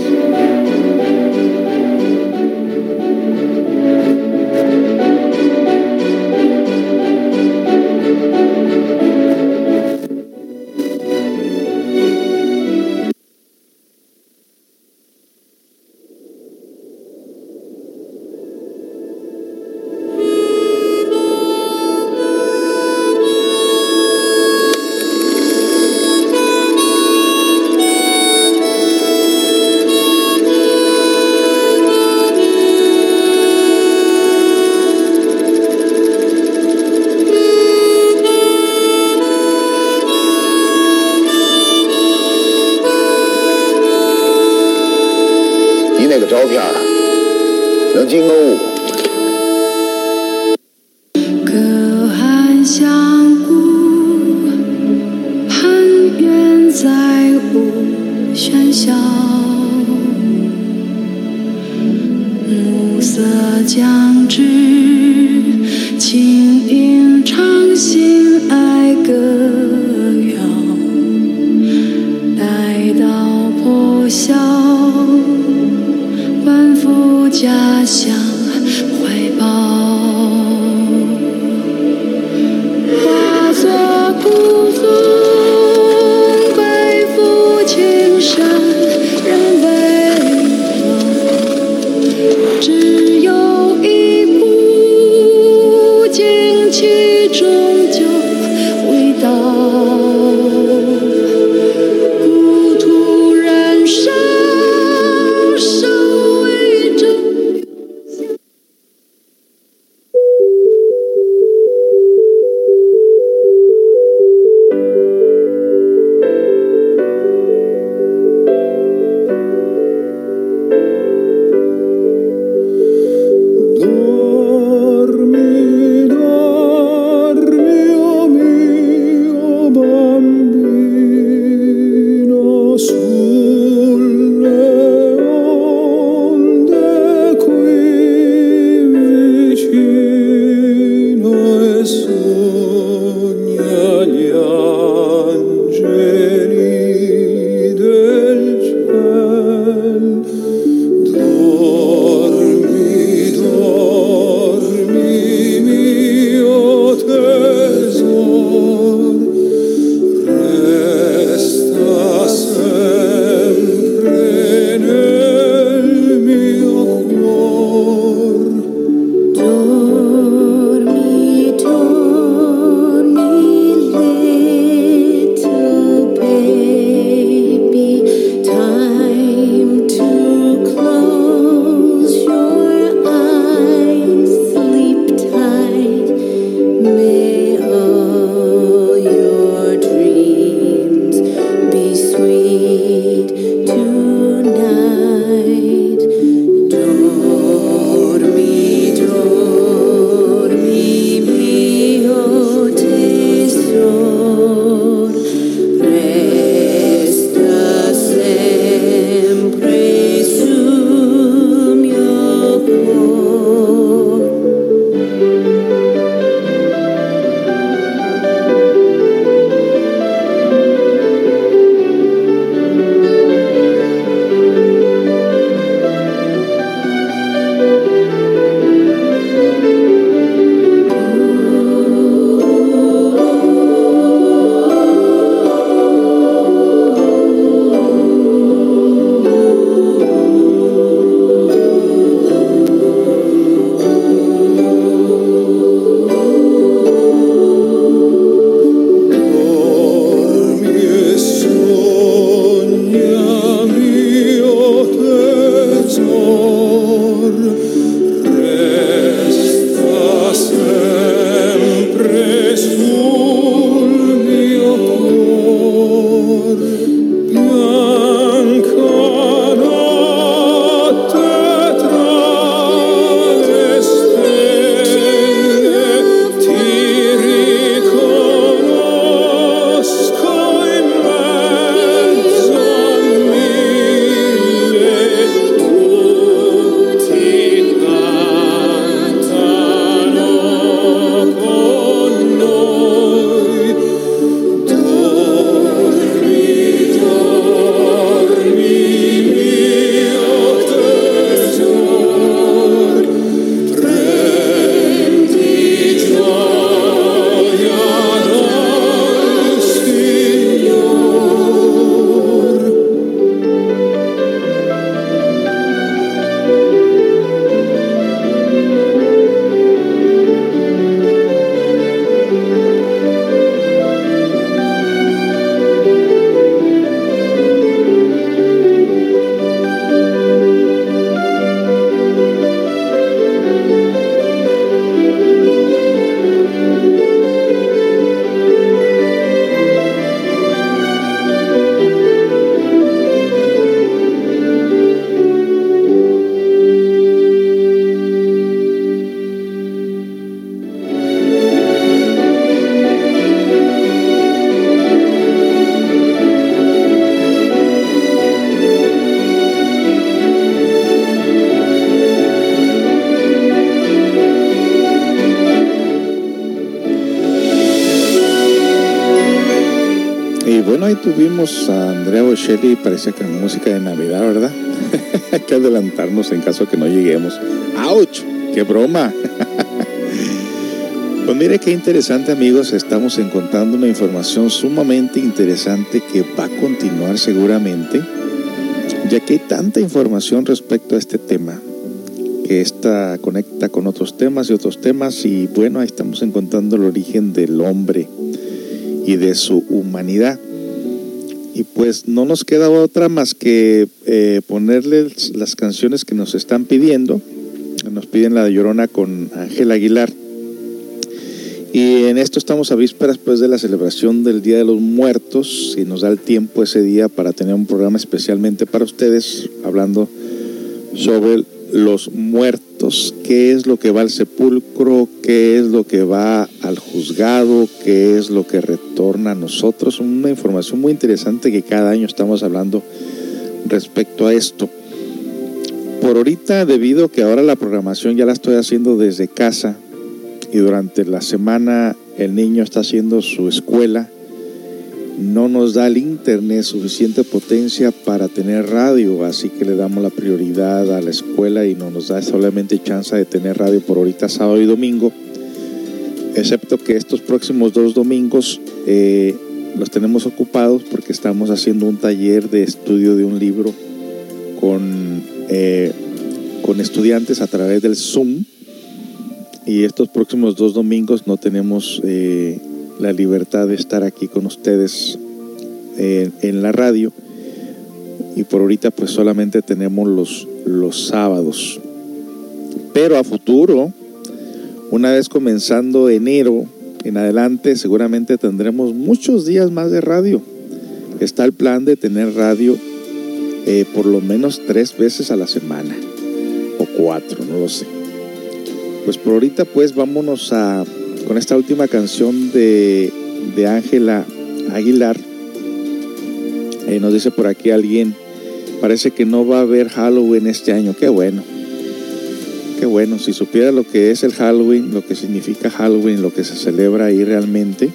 love. A Andrea Bocelli, parecía que música de Navidad, ¿verdad? Hay que adelantarnos en caso que no lleguemos. ¡Auch! ¡Qué broma! pues mire qué interesante amigos, estamos encontrando una información sumamente interesante que va a continuar seguramente, ya que hay tanta información respecto a este tema, que esta conecta con otros temas y otros temas y bueno, ahí estamos encontrando el origen del hombre y de su humanidad. Pues no nos queda otra más que eh, ponerles las canciones que nos están pidiendo. Nos piden la de Llorona con Ángel Aguilar. Y en esto estamos a vísperas pues de la celebración del Día de los Muertos. Y nos da el tiempo ese día para tener un programa especialmente para ustedes hablando sobre los muertos, qué es lo que va al sepulcro, qué es lo que va al juzgado, qué es lo que a nosotros. Una información muy interesante que cada año estamos hablando respecto a esto. Por ahorita, debido a que ahora la programación ya la estoy haciendo desde casa y durante la semana el niño está haciendo su escuela, no nos da el internet suficiente potencia para tener radio, así que le damos la prioridad a la escuela y no nos da solamente chance de tener radio por ahorita sábado y domingo, excepto que estos próximos dos domingos eh, los tenemos ocupados porque estamos haciendo un taller de estudio de un libro con, eh, con estudiantes a través del Zoom y estos próximos dos domingos no tenemos... Eh, la libertad de estar aquí con ustedes en, la radio y por ahorita pues solamente tenemos los, los sábados. Pero a futuro, una vez comenzando enero en adelante, seguramente tendremos muchos días más de radio. Está el plan de tener radio eh, por lo menos tres veces a la semana o cuatro, no lo sé. Pues por ahorita pues vámonos a con esta última canción de Ángela Aguilar. Eh, nos dice por aquí alguien, parece que no va a haber Halloween este año. Qué bueno. Qué bueno. Si supiera lo que es el Halloween, lo que significa Halloween, lo que se celebra ahí realmente,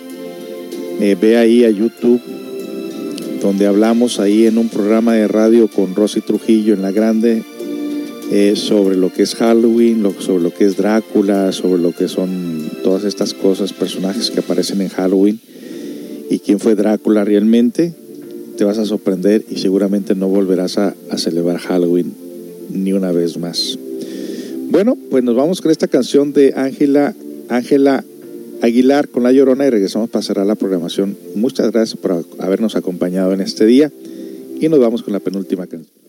eh, ve ahí a YouTube, donde hablamos ahí en un programa de radio con Rosy Trujillo en La Grande, eh, sobre lo que es Halloween, lo, sobre lo que es Drácula, sobre lo que son todas estas cosas, personajes que aparecen en Halloween y quién fue Drácula realmente, te vas a sorprender y seguramente no volverás a celebrar Halloween ni una vez más. Bueno, pues nos vamos con esta canción de Ángela Ángela Aguilar con La Llorona y regresamos para cerrar la programación. Muchas gracias por habernos acompañado en este día y nos vamos con la penúltima canción.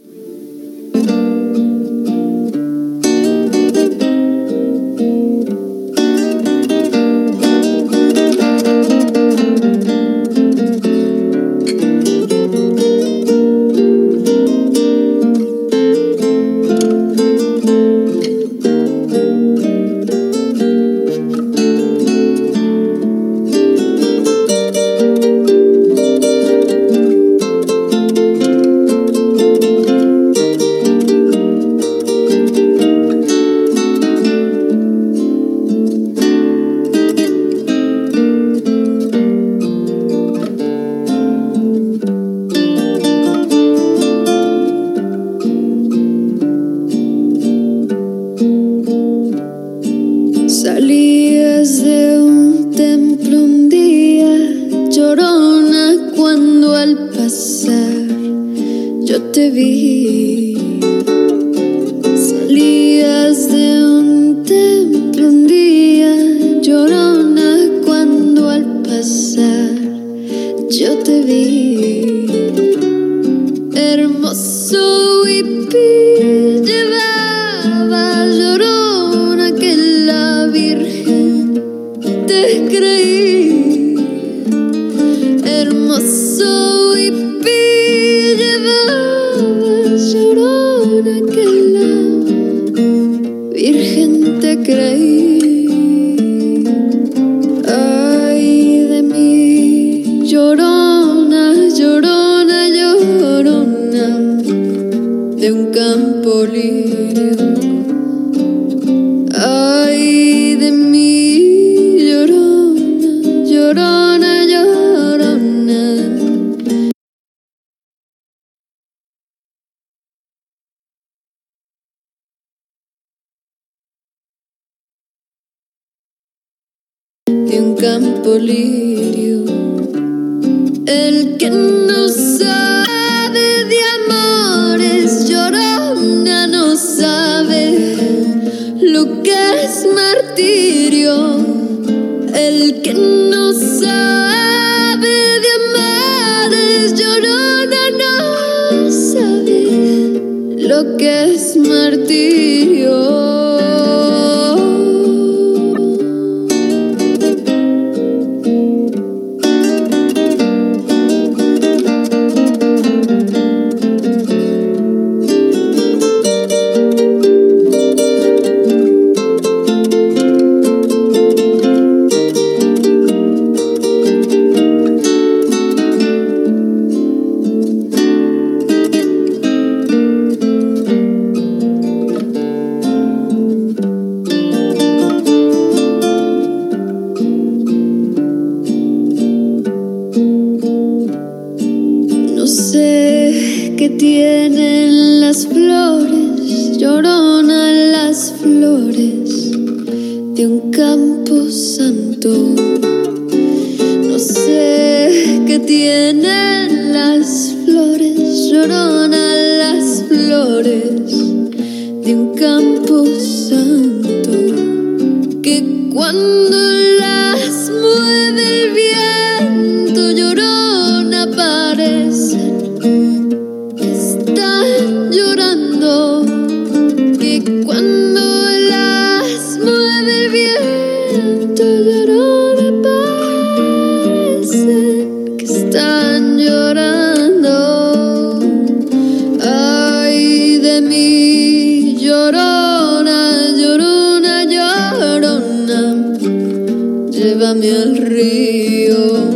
llévame al río.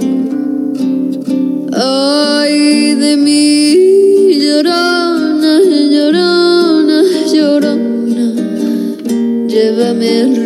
Ay de mí, llorona, llorona, llorona, llévame al río.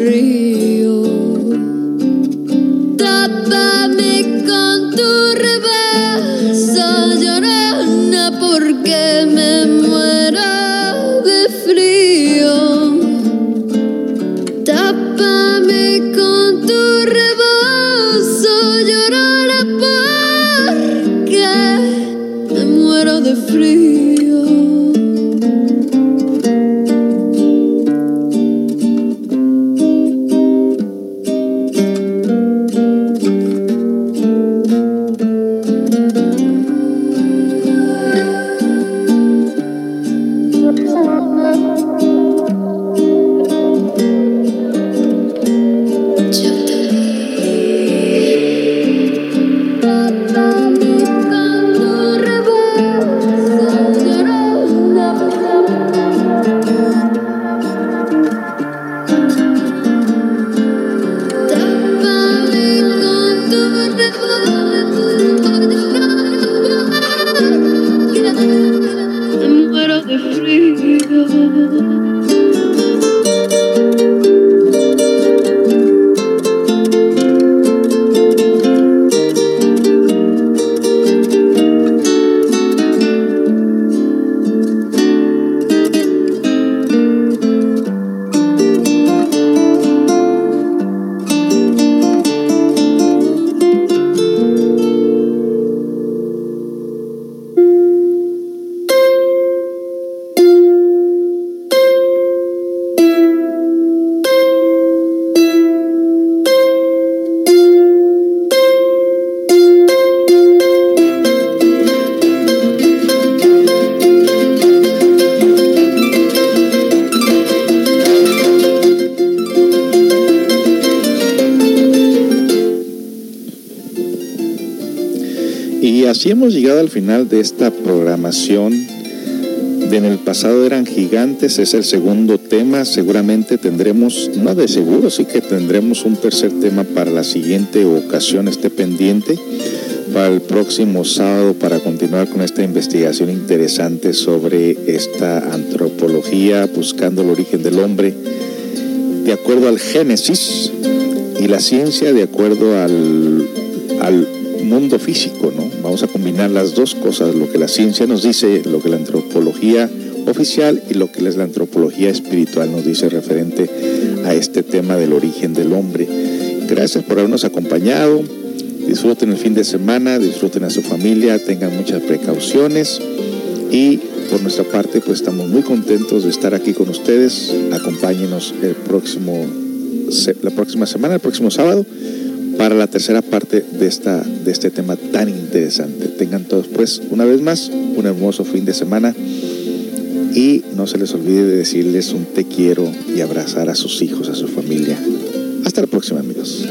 final de esta programación. De en el pasado eran gigantes, es el segundo tema. Seguramente tendremos, no de seguro, sí que tendremos un tercer tema para la siguiente ocasión, esté pendiente para el próximo sábado para continuar con esta investigación interesante sobre esta antropología buscando el origen del hombre de acuerdo al Génesis y la ciencia de acuerdo al, al mundo físico, ¿no? Vamos a combinar las dos cosas, lo que la ciencia nos dice, lo que la antropología oficial y lo que es la antropología espiritual nos dice referente a este tema del origen del hombre. Gracias por habernos acompañado. Disfruten el fin de semana, disfruten a su familia, tengan muchas precauciones y por nuestra parte pues estamos muy contentos de estar aquí con ustedes. Acompáñenos el próximo la próxima semana, el próximo sábado para la tercera parte de esta de este tema tan interesante. Tengan todos pues una vez más un hermoso fin de semana y no se les olvide de decirles un te quiero y abrazar a sus hijos, a su familia. Hasta la próxima, amigos.